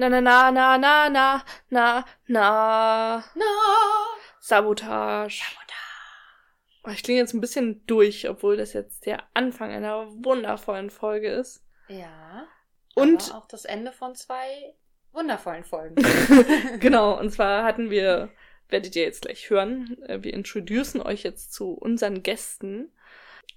Na na na na na na na na Na. Sabotage. Oh, ich klinge jetzt ein bisschen durch, obwohl das jetzt der Anfang einer wundervollen Folge ist. Ja. Und aber auch das Ende von zwei wundervollen Folgen. genau, und zwar hatten wir, werdet ihr jetzt gleich hören, äh, wir introducen euch jetzt zu unseren Gästen.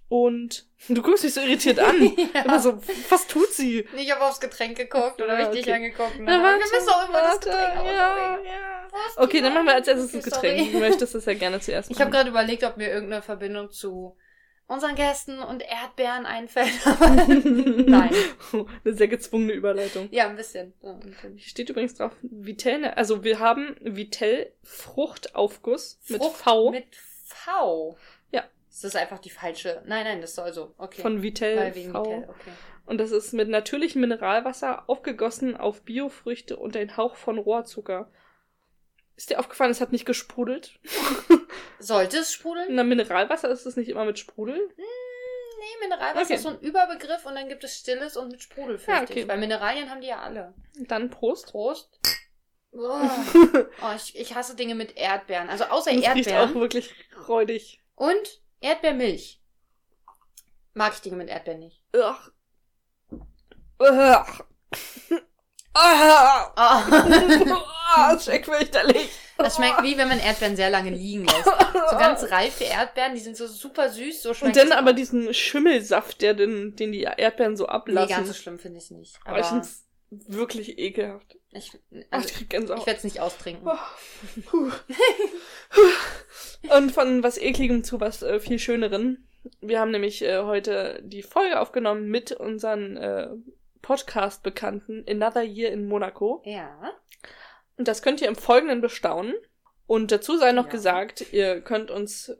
Und du guckst mich so irritiert an. Ja. Immer so, was tut sie? Ich habe aufs Getränk geguckt oder Ja, hab ich dich okay. angeguckt. Na, Na, warte, wir müssen auch das warte, Getränk. aber ja, ja. Okay, dann machen wir als erstes das. Getränk. Du möchtest das ja gerne zuerst Ich habe machen. gerade überlegt, ob mir irgendeine Verbindung zu unseren Gästen und Erdbeeren einfällt. Nein. Eine sehr gezwungene Überleitung. Ja, ein bisschen. Hier steht übrigens drauf Vitell. Also wir haben Vitell Fruchtaufguss mit Frucht V Mit V. Ist das einfach die falsche? Nein, nein, das soll so. Okay. von Vitell Weil wegen V. Vitell, okay. Und das ist mit natürlichem Mineralwasser aufgegossen auf Biofrüchte und ein Hauch von Rohrzucker. Ist dir aufgefallen, es hat nicht gesprudelt? Sollte es sprudeln? Na, Mineralwasser ist es nicht immer mit Sprudel? Nee, Mineralwasser Okay. ist so ein Überbegriff und dann gibt es Stilles und mit Sprudelflüssig. Ja, okay. Weil Mineralien haben die ja alle. Dann Prost. Prost. Oh, oh ich, ich hasse Dinge mit Erdbeeren. Also außer Das riecht auch Erdbeeren wirklich räudig. und Erdbeermilch. Mag ich Dinge mit Erdbeeren nicht. Ugh. Ugh. Oh. Das schmeckt fürchterlich. Das schmeckt wie wenn man Erdbeeren sehr lange liegen lässt. So ganz reife Erdbeeren, die sind so super süß, so Und dann es aber diesen Schimmelsaft, der den, den die Erdbeeren so Nee, ablassen. ganz so schlimm finde ich es nicht. aber ich Aber find's wirklich ekelhaft. Ich, Ach, also, ich krieg ich werde es nicht austrinken. Oh. Und von was ekligem zu was äh, viel schöneren. Wir haben nämlich äh, heute die Folge aufgenommen mit unseren äh, Podcast-Bekannten Another Year in Monaco. Ja. Und das könnt ihr im Folgenden bestaunen. Und dazu sei noch Ja. gesagt, ihr könnt uns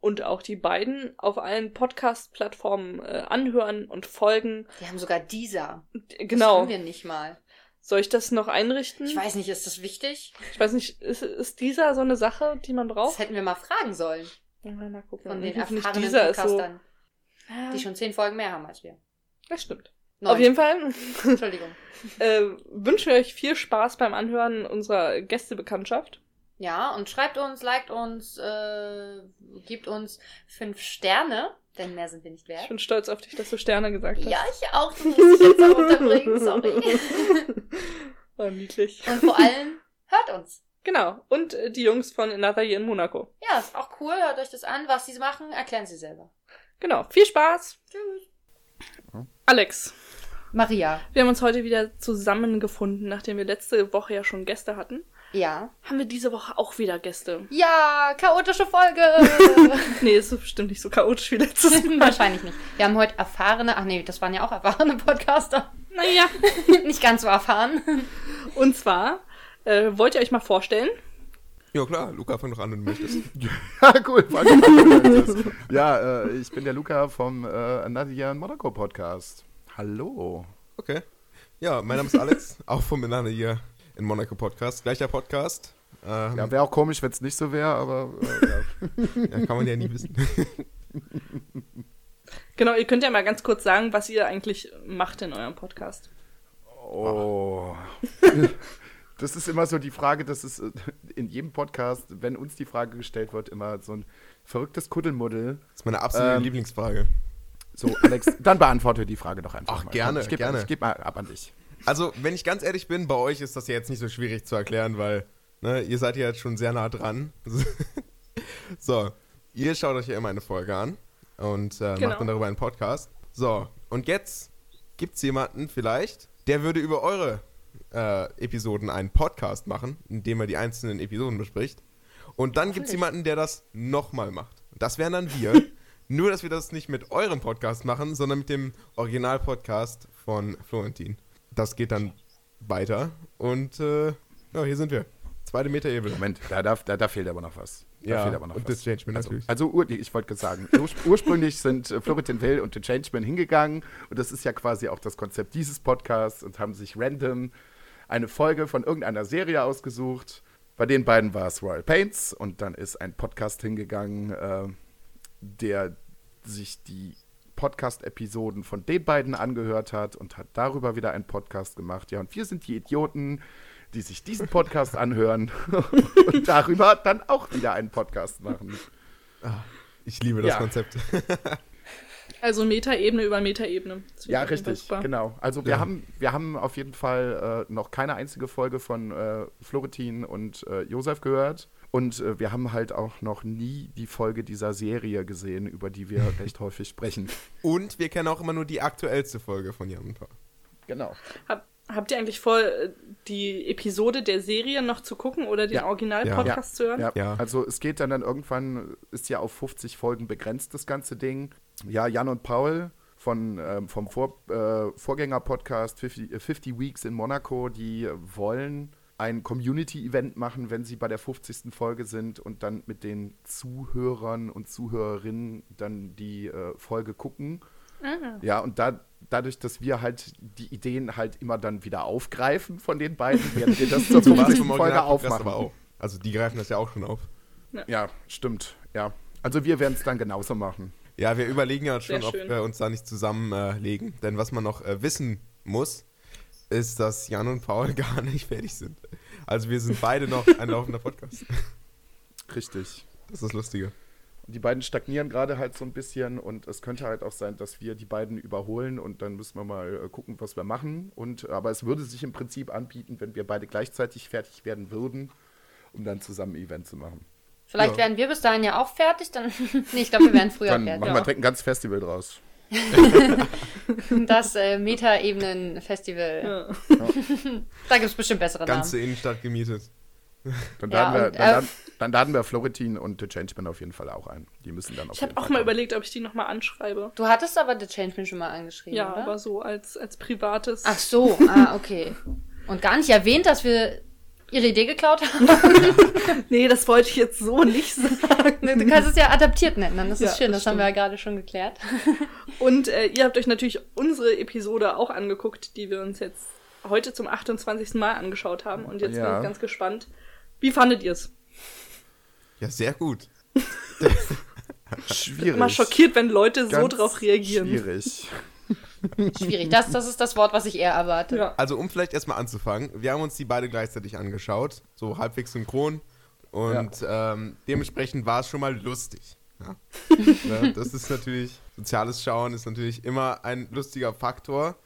und auch die beiden auf allen Podcast-Plattformen äh, anhören und folgen. Die haben sogar dieser. Das Genau. haben wir nicht mal. Soll ich das noch einrichten? Ich weiß nicht, ist das wichtig? Ich weiß nicht, ist, ist dieser so eine Sache, die man Das braucht? hätten wir mal fragen sollen. Ja, mal gucken. Von den erfahrenen dieser ist so. Podcastern, die schon zehn Folgen mehr haben als wir. Das stimmt. Neun. Auf jeden Fall Entschuldigung. äh, wünschen wir euch viel Spaß beim Anhören unserer Gästebekanntschaft. Ja, und schreibt uns, liked uns, äh, gibt uns fünf Sterne, denn mehr sind wir nicht Ich wert. bin stolz auf dich, dass du Sterne gesagt hast. Ja, ich auch. Du musst dich jetzt auch unterbringen, sorry. War niedlich. Und vor allem, hört uns. Genau. Und äh, die Jungs von Another Year in Monaco. Ja, ist auch cool. Hört euch das an. Was sie machen, erklären sie selber. Genau. Viel Spaß. Tschüss. Alex, Maria. wir haben uns heute wieder zusammengefunden, nachdem wir letzte Woche ja schon Gäste hatten. Ja. Haben wir diese Woche auch wieder Gäste. Ja, chaotische Folge. Nee, ist bestimmt nicht so chaotisch wie letztes Mal. Wahrscheinlich nicht. Wir haben heute erfahrene, ach nee, das waren ja auch erfahrene Podcaster. Naja. nicht ganz so erfahren. Und zwar, äh, wollt ihr euch mal vorstellen? Ja klar, Luca, fang doch an, wenn du möchtest. Ja, cool. Fang an, wenn du möchtest. ja, äh, ich bin der Luca vom äh, Nadia Monaco Podcast. Hallo. Okay. Ja, mein Name ist Alex, auch vom Banane hier in Monaco Podcast. Gleicher Podcast. Ähm, Ja, wäre auch komisch, wenn es nicht so wäre, aber äh, ja. ja, kann man ja nie wissen. Genau, ihr könnt ja mal ganz kurz sagen, was ihr eigentlich macht in eurem Podcast. Oh. Das ist immer so die Frage, das ist äh, in jedem Podcast, wenn uns die Frage gestellt wird, immer so ein verrücktes Kuddelmuddel. Das ist meine absolute Ähm, Lieblingsfrage. So, Alex, dann beantworte die Frage doch einfach Ach, mal. gerne, ich geb, gerne. Ich gebe mal ab an dich. Also, wenn ich ganz ehrlich bin, bei euch ist das ja jetzt nicht so schwierig zu erklären, weil ne, ihr seid ja jetzt schon sehr nah dran. so, ihr schaut euch ja immer eine Folge an und äh, Genau. macht dann darüber einen Podcast. So, und jetzt gibt's jemanden vielleicht, der würde über eure äh, Episoden einen Podcast machen, in dem er die einzelnen Episoden bespricht. Und dann gibt's Hoffentlich. jemanden, der das nochmal macht. Das wären dann wir. Nur, dass wir das nicht mit eurem Podcast machen, sondern mit dem Original-Podcast von Florentin. Das geht dann weiter. Und äh, ja, hier sind wir. Zweite Meta-Ebene. Moment, da, da, da, da fehlt aber noch was. Da Ja, fehlt aber noch und was. das Changeman also, natürlich. Also, ur, ich wollte gerade sagen, ur, ursprünglich sind äh, Florentin Will und The Changeman hingegangen und das ist ja quasi auch das Konzept dieses Podcasts und haben sich random eine Folge von irgendeiner Serie ausgesucht. Bei den beiden war es Royal Paints und dann ist ein Podcast hingegangen, äh, der sich die Podcast-Episoden von den beiden angehört hat und hat darüber wieder einen Podcast gemacht. Ja, und wir sind die Idioten, die sich diesen Podcast anhören und darüber dann auch wieder einen Podcast machen. Ich liebe das Ja. Konzept. Also Metaebene über Metaebene. Ja, richtig, super. genau. Also wir, Ja. haben, wir haben auf jeden Fall äh, noch keine einzige Folge von äh, Florentin und äh, Josef gehört. Und äh, wir haben halt auch noch nie die Folge dieser Serie gesehen, über die wir recht häufig sprechen. Und wir kennen auch immer nur die aktuellste Folge von Jan und Paul. Genau. Hab, habt ihr eigentlich vor, äh, die Episode der Serie noch zu gucken oder den Ja. Original-Podcast zu hören? Ja, Ja. also es geht dann, dann irgendwann, ist ja auf 50 Folgen begrenzt, das ganze Ding. Ja, Jan und Paul von, ähm, vom Vor, äh, Vorgänger-Podcast 50, äh, 50 Weeks in Monaco, die wollen ein Community-Event machen, wenn sie bei der 50. Folge sind und dann mit den Zuhörern und Zuhörerinnen dann die äh, Folge gucken. Ja, und da, dadurch, dass wir halt die Ideen halt immer dann wieder aufgreifen von den beiden, werden wir das zur So war es 50. vom Folge aufmachen. Also die greifen das ja auch schon auf. Ja, stimmt. Ja. Also wir werden es dann genauso machen. Ja, wir überlegen ja schon, ob wir uns da nicht zusammenlegen. Denn was man noch äh, wissen muss, ist, dass Jan und Paul gar nicht fertig sind. Also wir sind beide noch ein laufender Podcast. Richtig. Das ist das Lustige. Die beiden stagnieren gerade halt so ein bisschen und es könnte halt auch sein, dass wir die beiden überholen und dann müssen wir mal äh, gucken, was wir machen. Und aber es würde sich im Prinzip anbieten, wenn wir beide gleichzeitig fertig werden würden, um dann zusammen ein Event zu machen. Vielleicht Ja. werden wir bis dahin ja auch fertig. Dann, nee, ich glaube, wir werden früher Dann fertig. machen wir direkt ein ganzes Festival draus. Das äh, Meta-Ebenen-Festival. Ja. Da gibt es bestimmt bessere Ganze Namen. Innenstadt gemietet. Dann Ja, laden, wir, und, dann, äh, laden, dann laden wir Florentin und The Changeman auf jeden Fall auch ein. Die müssen dann auf Ich habe auch Fall mal kommen. überlegt, ob ich die nochmal anschreibe. Du hattest aber The Changeman schon mal angeschrieben, Ja, oder? aber so als, als privates. Ach so, ah, okay. Und gar nicht erwähnt, dass wir ihre Idee geklaut haben. Nee, das wollte ich jetzt so nicht sagen. Du kannst es ja adaptiert nennen, dann ist es Ja, schön. das Das, haben wir ja gerade schon geklärt. Und äh, ihr habt euch natürlich unsere Episode auch angeguckt, die wir uns jetzt heute zum 28. Mal angeschaut haben. Und jetzt bin Ja. ich ganz gespannt. Wie fandet ihr es? Ja, sehr gut. Schwierig. Immer schockiert, wenn Leute so Ganz drauf reagieren. Schwierig. Schwierig. Das, das ist das Wort, was ich eher erwarte. Ja. Also um vielleicht erstmal anzufangen, wir haben uns die beide gleichzeitig angeschaut, so halbwegs synchron. Und ähm, dementsprechend war es schon mal lustig. Ja? ne? Das ist natürlich, soziales Schauen ist natürlich immer ein lustiger Faktor.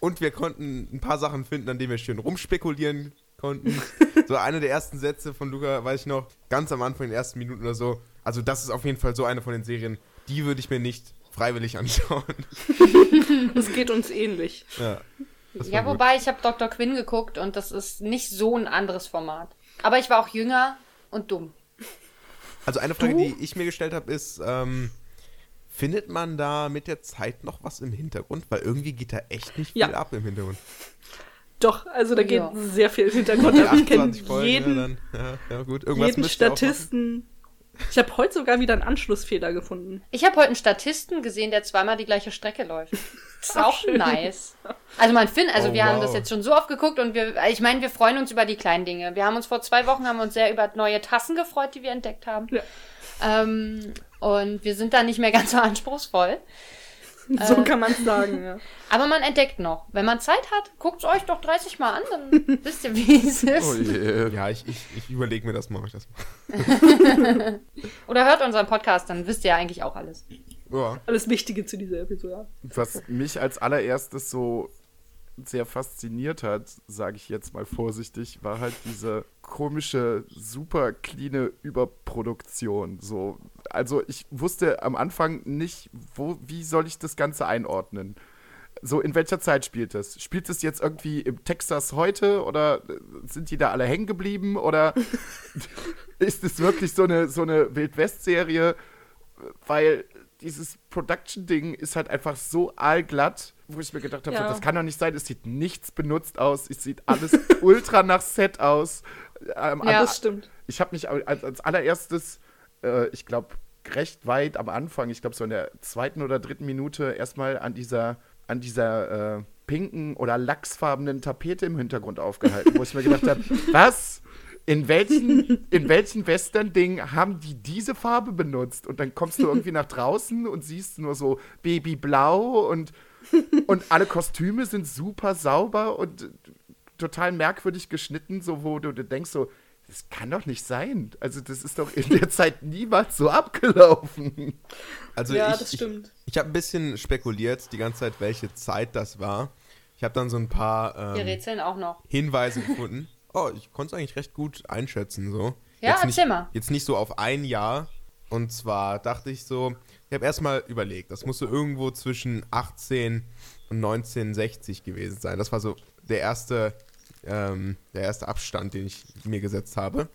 Und wir konnten ein paar Sachen finden, an denen wir schön rumspekulieren konnten. so eine der ersten Sätze von Luca, weiß ich noch, ganz am Anfang, in den ersten Minuten oder so. Also das ist auf jeden Fall so eine von den Serien, die würde ich mir nicht freiwillig anschauen. Das geht uns ähnlich. ja, Ja, gut. wobei ich habe Dr. Quinn geguckt und das ist nicht so ein anderes Format. Aber ich war auch jünger und dumm. Also eine Frage, die ich mir gestellt habe, ist, ähm, findet man da mit der Zeit noch was im Hintergrund? Weil irgendwie geht da echt nicht viel Ja. ab im Hintergrund. Doch, also da geht Ja. sehr viel im Hintergrund. Ab. Ich kenne 28 Folgen, jeden, ja, dann, ja, ja gut, irgendwas jeden. Statisten. Ich habe heute sogar wieder einen Anschlussfehler gefunden. Ich habe heute einen Statisten gesehen, der zweimal die gleiche Strecke läuft. Das ist Ach, auch schön. nice. Also man findet, also Oh, wir haben wow. das jetzt schon so oft geguckt und wir, ich meine, wir freuen uns über die kleinen Dinge. Wir haben uns vor zwei Wochen haben wir uns sehr über neue Tassen gefreut, die wir entdeckt haben. Ja. Ähm, und wir sind da nicht mehr ganz so anspruchsvoll. So Äh. kann man es sagen, ja. Aber man entdeckt noch. Wenn man Zeit hat, guckt es euch doch 30 Mal an, dann wisst ihr, wie es ist. Oh je. Ja, ich, ich, ich überlege mir das mal, ob ich das mache. Oder hört unseren Podcast, dann wisst ihr ja eigentlich auch alles. Ja. Alles Wichtige zu dieser Episode. Was mich als allererstes so sehr fasziniert hat, sage ich jetzt mal vorsichtig, war halt diese komische, super cleane Überproduktion. So, also ich wusste am Anfang nicht, wo, wie soll ich das Ganze einordnen. So, in welcher Zeit spielt es? Spielt es jetzt irgendwie im Texas heute oder äh, sind die da alle hängen geblieben oder ist es wirklich so eine, so eine Wildwest-Serie? Weil dieses Production-Ding ist halt einfach so allglatt, wo ich mir gedacht habe, Ja. so, das kann doch nicht sein, es sieht nichts benutzt aus, es sieht alles ultra nach Set aus. Ähm, Ja. Das stimmt. ich habe mich als, als allererstes, äh, ich glaube, recht weit am Anfang, ich glaube so in der zweiten oder dritten Minute, erstmal an dieser, an dieser äh, pinken oder lachsfarbenen Tapete im Hintergrund aufgehalten, wo ich mir gedacht habe, was in welchen, in welchen Western-Ding haben die diese Farbe benutzt? Und dann kommst du irgendwie nach draußen und siehst nur so Babyblau und, und alle Kostüme sind super sauber und total merkwürdig geschnitten, so wo du dir denkst so, das kann doch nicht sein. Also das ist doch in der Zeit niemals so abgelaufen. Also ja, ich, das ich, stimmt. ich habe ein bisschen spekuliert die ganze Zeit, welche Zeit das war. Ich habe dann so ein paar Wir ähm, rätseln auch noch. Hinweise gefunden. Oh, ich konnte es eigentlich recht gut einschätzen so. Ja, jetzt erzähl nicht, mal. Jetzt nicht so auf ein Jahr. Und zwar dachte ich so, ich habe erstmal überlegt, das muss so irgendwo zwischen 18 und 1960 gewesen sein. Das war so der erste, ähm, der erste Abstand, den ich mir gesetzt habe.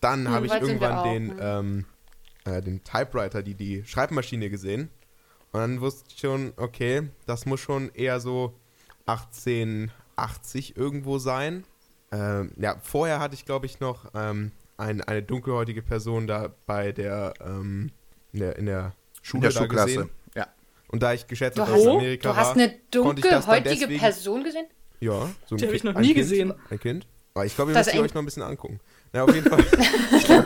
Dann Hm, habe ich irgendwann auch, den, ne? ähm, äh, den Typewriter, die, die Schreibmaschine gesehen. Und dann wusste ich schon, okay, das muss schon eher so 1880 irgendwo sein. Ähm, ja, vorher hatte ich, glaube ich, noch ähm, ein, eine dunkelhäutige Person da bei der, ähm, in der, in der Schule In der da Schulklasse. gesehen. Ja. Und da ich geschätzt habe, dass es hast- Amerika Du hast war, eine konnte ich das dann dunkelhäutige Person gesehen? Ja, so ein Die hab ich noch ein nie kind, gesehen. Ein Kind. Aber ich glaube, ihr Das müsst ihr ein- euch noch ein bisschen angucken. Na, auf jeden Fall.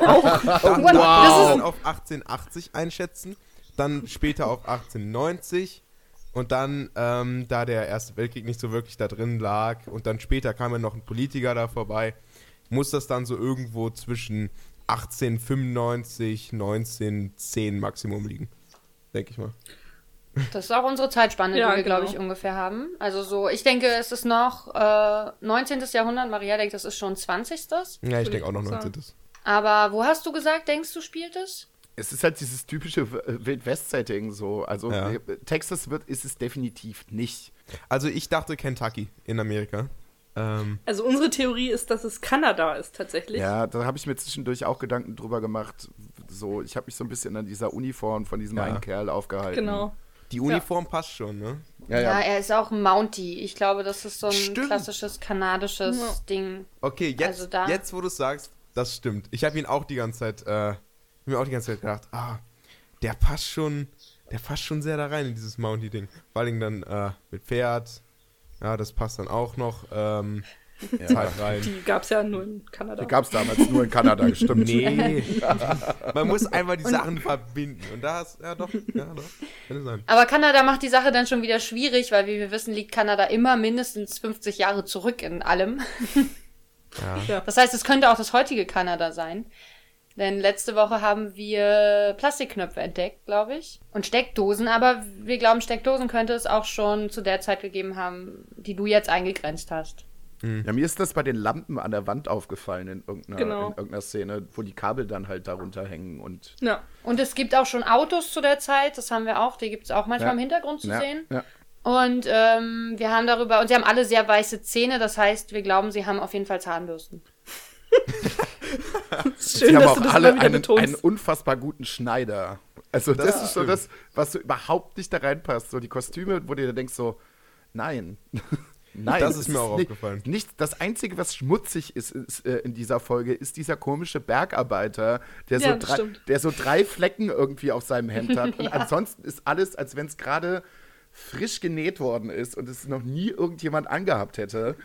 Auch. Da, wow. da Das ist- dann auf 1880 einschätzen, dann später auf 1890 und dann, ähm, da der Erste Weltkrieg nicht so wirklich da drin lag und dann später kam ja noch ein Politiker da vorbei, muss das dann so irgendwo zwischen 1895, 1910 Maximum liegen. Denke ich mal. Das ist auch unsere Zeitspanne, Ja, die wir, glaube genau. ich, ungefähr haben. Also so, ich denke, es ist noch äh, 19. Jahrhundert. Maria denkt, das ist schon 20. Ja, ich denke auch noch auch 19. sagen. Aber wo hast du gesagt, denkst du, spielt es? Es ist halt dieses typische W- Wild-West-Setting so. Also Ja. äh, Texas wird, ist es definitiv nicht. Also ich dachte Kentucky in Amerika. Ähm, Also unsere Theorie ist, dass es Kanada ist tatsächlich. Ja, da habe ich mir zwischendurch auch Gedanken drüber gemacht. So, ich habe mich so ein bisschen an dieser Uniform von diesem Ja. einen Kerl aufgehalten. Genau. die Uniform passt schon, ne? Ja, Ja, ja. er ist auch ein Mountie. Ich glaube, das ist so ein Stimmt. klassisches kanadisches Ja. Ding. Okay, jetzt, Also da- jetzt wo du es sagst, das stimmt. Ich habe ihn auch die ganze Zeit, äh, mir auch die ganze Zeit gedacht, ah, der passt schon, der passt schon sehr da rein in dieses Mounty-Ding. Vor allem dann äh, mit Pferd, ja, das passt dann auch noch ähm, Zeit rein. Die gab es ja nur in Kanada. Die gab es damals nur in Kanada, stimmt. Nee. Man muss einfach die Sachen verbinden. Und da ist, ja doch, ja doch. Aber Kanada macht die Sache dann schon wieder schwierig, weil wie wir wissen, liegt Kanada immer mindestens 50 Jahre zurück in allem. Ja. Ja. Das heißt, es könnte auch das heutige Kanada sein. Denn letzte Woche haben wir Plastikknöpfe entdeckt, glaube ich. Und Steckdosen, aber wir glauben, Steckdosen könnte es auch schon zu der Zeit gegeben haben, die du jetzt eingegrenzt hast. Ja, mir ist das bei den Lampen an der Wand aufgefallen in irgendeiner, Genau. in irgendeiner Szene, wo die Kabel dann halt darunter hängen und Ja. Und es gibt auch schon Autos zu der Zeit, das haben wir auch, die gibt es auch manchmal Ja. im Hintergrund zu ja, sehen. Ja. Und ähm, wir haben darüber, und sie haben alle sehr weiße Zähne, das heißt, wir glauben, sie haben auf jeden Fall Zahnbürsten. Schön, Sie haben dass auch du das alle einen, einen unfassbar guten Schneider. Also das, Das ist so das, was so überhaupt nicht da reinpasst. So die Kostüme, wo du dir denkst so, nein. nein. Das ist mir auch nicht, aufgefallen. Nicht, das Einzige, was schmutzig ist, ist äh, in dieser Folge, ist dieser komische Bergarbeiter, der so, Ja, das drei, der so drei Flecken irgendwie auf seinem Hemd hat. Und Ja. ansonsten ist alles, als wenn es gerade frisch genäht worden ist und es noch nie irgendjemand angehabt hätte.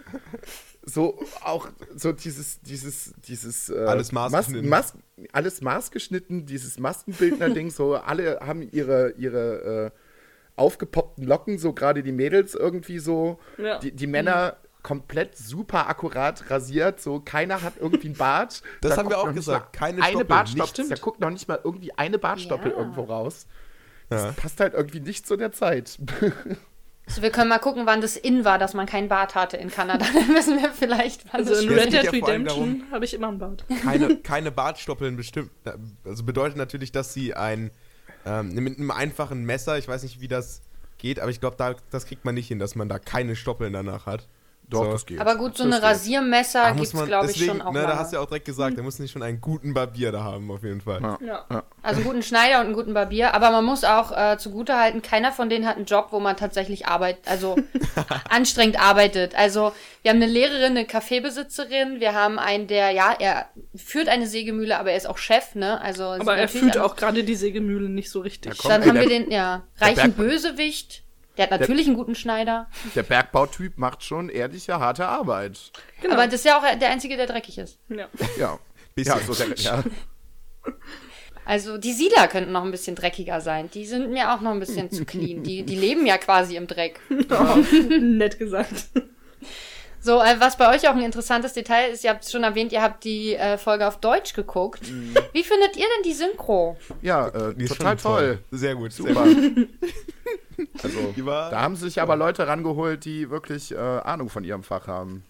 So auch so dieses, dieses, dieses äh, Alles maßgeschnitten. Mas Mas alles maßgeschnitten, dieses Maskenbildner-Ding, so alle haben ihre, ihre äh, aufgepoppten Locken, so gerade die Mädels irgendwie so. Ja. Die, die Männer komplett super akkurat rasiert, so keiner hat irgendwie einen Bart. Das Da haben wir auch gesagt, keine eine Stoppel, Bartstoppel. nicht- Da guckt noch nicht mal irgendwie eine Bartstoppel Ja. irgendwo raus. Das Ja. passt halt irgendwie nicht zu der Zeit. Also wir können mal gucken, wann das in war, dass man keinen Bart hatte in Kanada. Dann wissen wir vielleicht, wann Also das in Red Dead Redemption habe ich immer einen Bart. keine, keine Bartstoppeln bestimmt. Also bedeutet natürlich, dass sie ein ähm, mit einem einfachen Messer, ich weiß nicht, wie das geht, aber ich glaube, da, das kriegt man nicht hin, dass man da keine Stoppeln danach hat. Doch, So. das geht. Aber gut, so Das eine geht. Rasiermesser gibt es, glaube ich, schon auch ne, da hast du ja auch direkt gesagt, da muss nicht schon einen guten Barbier da haben, auf jeden Fall. Ja. Ja. Also einen guten Schneider und einen guten Barbier. Aber man muss auch äh, zugutehalten, keiner von denen hat einen Job, wo man tatsächlich arbeitet, also anstrengend arbeitet. Also wir haben eine Lehrerin, eine Kaffeebesitzerin, wir haben einen, der, ja, er führt eine Sägemühle, aber er ist auch Chef, ne? Also Aber er alles- auch gerade die Sägemühle nicht so richtig. Ja, komm. Dann ey, haben der- wir den, ja, reichen Bösewicht. Der hat natürlich einen guten Schneider. Der Bergbautyp macht schon ehrliche, harte Arbeit. Genau. Aber das ist ja auch der Einzige, der dreckig ist. ja. Ja. Bisschen. Ja, so der, ja. Also die Siedler könnten noch ein bisschen dreckiger sein. Die sind mir auch noch ein bisschen zu clean. Die, die leben ja quasi im Dreck. Nett gesagt. So, äh, was bei euch auch ein interessantes Detail ist, ihr habt es schon erwähnt, ihr habt die äh, Folge auf Deutsch geguckt. Wie findet ihr denn die Synchro? ja äh, Die ist total schon toll. Sehr gut. Super. Also, Die war- da haben sich aber Leute rangeholt, die wirklich äh, Ahnung von ihrem Fach haben.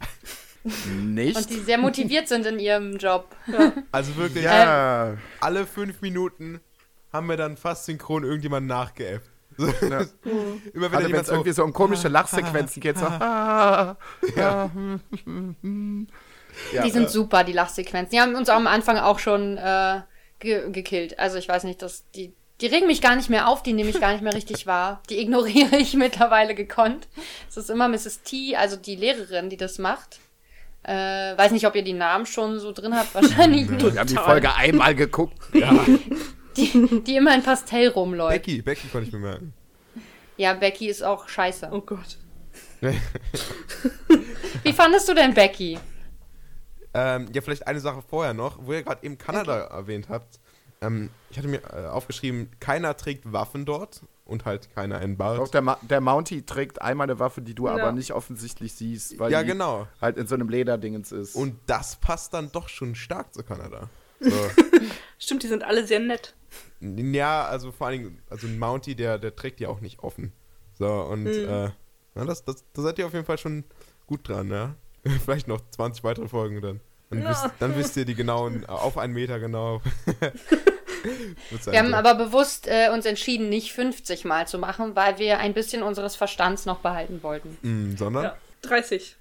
Nicht? Und die sehr motiviert sind in ihrem Job. Also wirklich, ja. alle fünf Minuten haben wir dann fast synchron irgendjemanden nachgeäfft. So, ja. Immer wenn es so, irgendwie so um komische Lachsequenzen geht, so. Ja. ja. Die sind super, die Lachsequenzen. Die haben uns am Anfang auch schon äh, ge gekillt. Also ich weiß nicht, dass die. Die regen mich gar nicht mehr auf, die nehme ich gar nicht mehr richtig wahr. Die ignoriere ich mittlerweile gekonnt. Es ist immer Mrs. T, also die Lehrerin, die das macht. Äh, weiß nicht, ob ihr die Namen schon so drin habt, wahrscheinlich nicht. Wir haben die Folge einmal geguckt. Ja. Die, die immer in Pastell rumläuft. Becky, Becky konnte ich bemerken. Ja, Becky ist auch scheiße. Oh Gott. Wie fandest du denn Becky? Ähm, ja, vielleicht eine Sache vorher noch, wo ihr gerade eben Kanada erwähnt habt. Ähm, ich hatte mir äh, aufgeschrieben, keiner trägt Waffen dort und halt keiner einen Auch Bart. der, Ma der Mountie trägt einmal eine Waffe, die du Ja. aber nicht offensichtlich siehst, weil Ja, die genau. halt in so einem Lederdingens ist. Und das passt dann doch schon stark zu Kanada. So. Stimmt, die sind alle sehr nett. ja, also vor allen Dingen, also ein Mountie, der, der trägt die auch nicht offen. So, und äh, na, das, das, da seid ihr auf jeden Fall schon gut dran, ja. Vielleicht noch 20 weitere Folgen dann. Dann, Ja. wisst, dann wisst ihr die genauen, äh, auf einen Meter genau. Wir haben aber bewusst äh, uns entschieden, nicht 50 Mal zu machen, weil wir ein bisschen unseres Verstands noch behalten wollten. Mm, sondern? Ja. 30.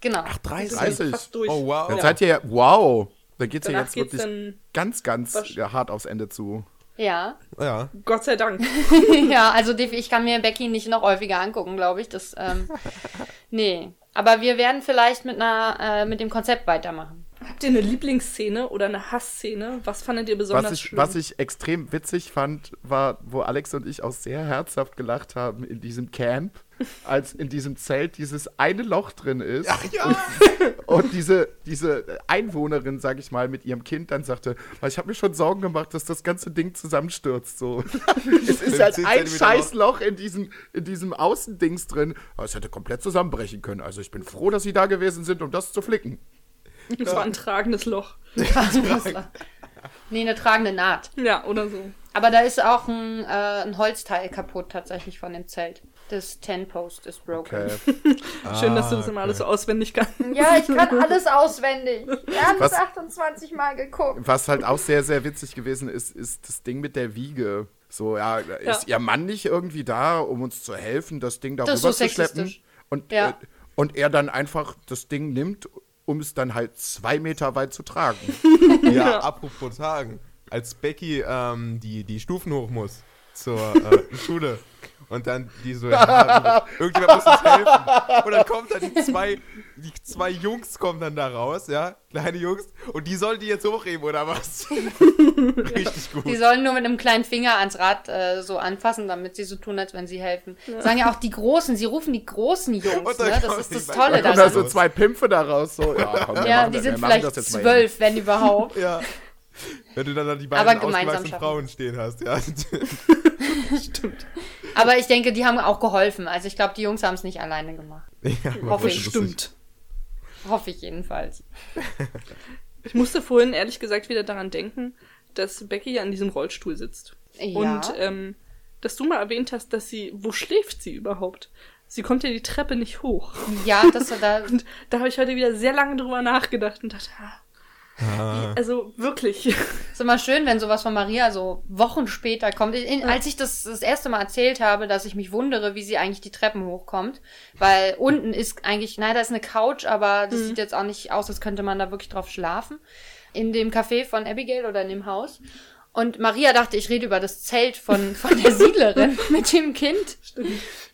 Genau. Ach, Wir sind 30. Fast durch. Oh, wow. Dann Ja. seid ihr ja, wow, da geht's ja Danach jetzt wirklich ganz, ganz ja, hart aufs Ende zu. Ja. Ja. Gott sei Dank. ja, also ich kann mir Becky nicht noch häufiger angucken, glaube ich. Das, ähm, nee. Aber wir werden vielleicht mit einer, äh, mit dem Konzept weitermachen. Habt ihr eine Lieblingsszene oder eine Hassszene? Was fandet ihr besonders Was ich, schlimm? was ich extrem witzig fand, war, wo Alex und ich auch sehr herzhaft gelacht haben in diesem Camp, als in diesem Zelt dieses eine Loch drin ist. ja. Und diese, diese Einwohnerin, sag ich mal, mit ihrem Kind dann sagte, "Ah, ich habe mir schon Sorgen gemacht, dass das ganze Ding zusammenstürzt. So. es ist halt 10 ein Zentimeter scheiß Loch in diesem, in diesem Außendings drin. Es hätte komplett zusammenbrechen können. Also ich bin froh, dass sie da gewesen sind, um das zu flicken. das war ein tragendes Loch. nee, eine tragende Naht. Ja, oder so. Aber da ist auch ein, äh, ein Holzteil kaputt tatsächlich von dem Zelt. Das Ten-Post ist broken. Okay. Schön, dass du Ah, das immer okay. alles so auswendig kannst. Ja, ich kann alles auswendig. Wir haben Was- es 28 Mal geguckt. Was halt auch sehr, sehr witzig gewesen ist, ist das Ding mit der Wiege. So, ja, ist ihr Mann nicht irgendwie da, um uns zu helfen, das Ding darüber Das ist so zu schleppen? sexistisch. Und, Ja. äh, und er dann einfach das Ding nimmt, um es dann halt zwei Meter weit zu tragen. Ja, apropos Tagen. Als Becky ähm, die, die Stufen hoch muss zur äh, Schule und dann die so, ja, irgendjemand muss uns helfen. Und dann kommt dann die zwei, die zwei Jungs kommen dann da raus, ja, kleine Jungs, und die sollen die jetzt hochheben oder was? Richtig gut. Die sollen nur mit einem kleinen Finger ans Rad äh, so anfassen, damit sie so tun, als wenn sie helfen. Sagen ja auch die Großen, sie rufen die großen Jungs, dann ne? Das kommen ist das Tolle Da kommen daran. da so zwei Pimpfe da raus. So, ja, komm, Ja, die das- sind vielleicht zwölf, wenn überhaupt. Ja. Wenn du dann da die beiden ausgewachsenen. Frauen stehen hast, ja. Stimmt. Aber ich denke, die haben auch geholfen. Also ich glaube, die Jungs haben es nicht alleine gemacht. ja Hoffe ich. Stimmt. Hoffe ich jedenfalls. Ich musste vorhin ehrlich gesagt wieder daran denken, dass Becky ja in diesem Rollstuhl sitzt. Ja. Und ähm, dass du mal erwähnt hast, dass sie, wo schläft sie überhaupt? Sie kommt ja die Treppe nicht hoch. ja, das da. Und da habe ich heute wieder sehr lange drüber nachgedacht und dachte, ah, Ah. also wirklich. Ist immer schön, wenn sowas von Maria so Wochen später kommt. In, als ich das das erste Mal erzählt habe, dass ich mich wundere, wie sie eigentlich die Treppen hochkommt, weil unten ist eigentlich, nein, da ist eine Couch, aber das sieht jetzt auch nicht aus, als könnte man da wirklich drauf schlafen. In dem Café von Abigail oder in dem Haus. Und Maria dachte, ich rede über das Zelt von, von der Siedlerin mit dem Kind.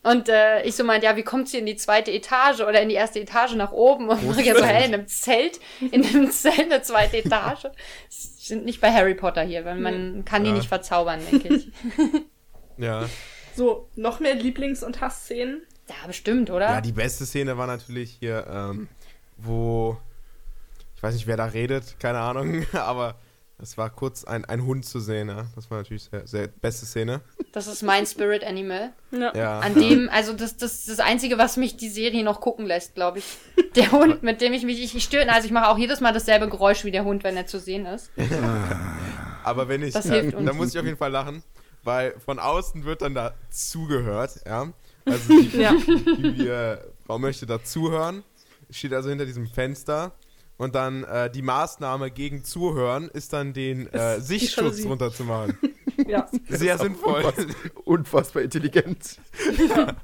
Und äh, ich so meinte, ja, wie kommt sie in die zweite Etage oder in die erste Etage nach oben? Und Maria so, hä, in einem Zelt, in einem Zelt eine zweite Etage. Sind nicht bei Harry Potter hier, weil man kann die Ja. nicht verzaubern, denke ich. Ja. So, noch mehr Lieblings- und Hassszenen? Ja, bestimmt, oder? Ja, die beste Szene war natürlich hier, ähm, wo. Ich weiß nicht, wer da redet, keine Ahnung, aber es war kurz ein, ein Hund zu sehen, ja. Das war natürlich sehr, sehr beste Szene. Das ist mein Spirit Animal. Ja. Ja. An dem, also das, das ist das Einzige, was mich die Serie noch gucken lässt, glaube ich. Der Hund, mit dem ich mich, ich, ich stöhne, also ich mache auch jedes Mal dasselbe Geräusch wie der Hund, wenn er zu sehen ist. Aber wenn ich, Das ja, hilft uns. da muss ich auf jeden Fall lachen, weil von außen wird dann da zugehört, ja. Also die, Ja. die, die äh, Frau möchte da zuhören, steht also hinter diesem Fenster und dann äh, die Maßnahme gegen Zuhören ist dann den äh, Sichtschutz runterzumachen. ja. Sehr sinnvoll. Unfassbar, unfassbar intelligent. Dann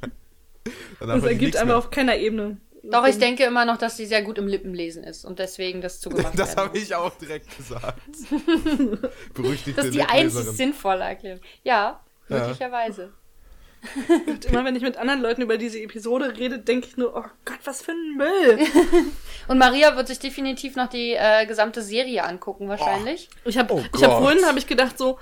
Das ergibt mehr. auf keiner Ebene. Doch, ich denke immer noch, dass sie sehr gut im Lippenlesen ist und deswegen das zugemacht Das habe ich auch direkt gesagt. Berüchtigte Das ist die einzig sinnvolle Erklärung. Ja, Ja. Und immer wenn ich mit anderen Leuten über diese Episode rede, denke ich nur, oh Gott, was für ein Müll. Und Maria wird sich definitiv noch die äh, gesamte Serie angucken, wahrscheinlich. Ich habe Oh ich hab vorhin habe ich gedacht so,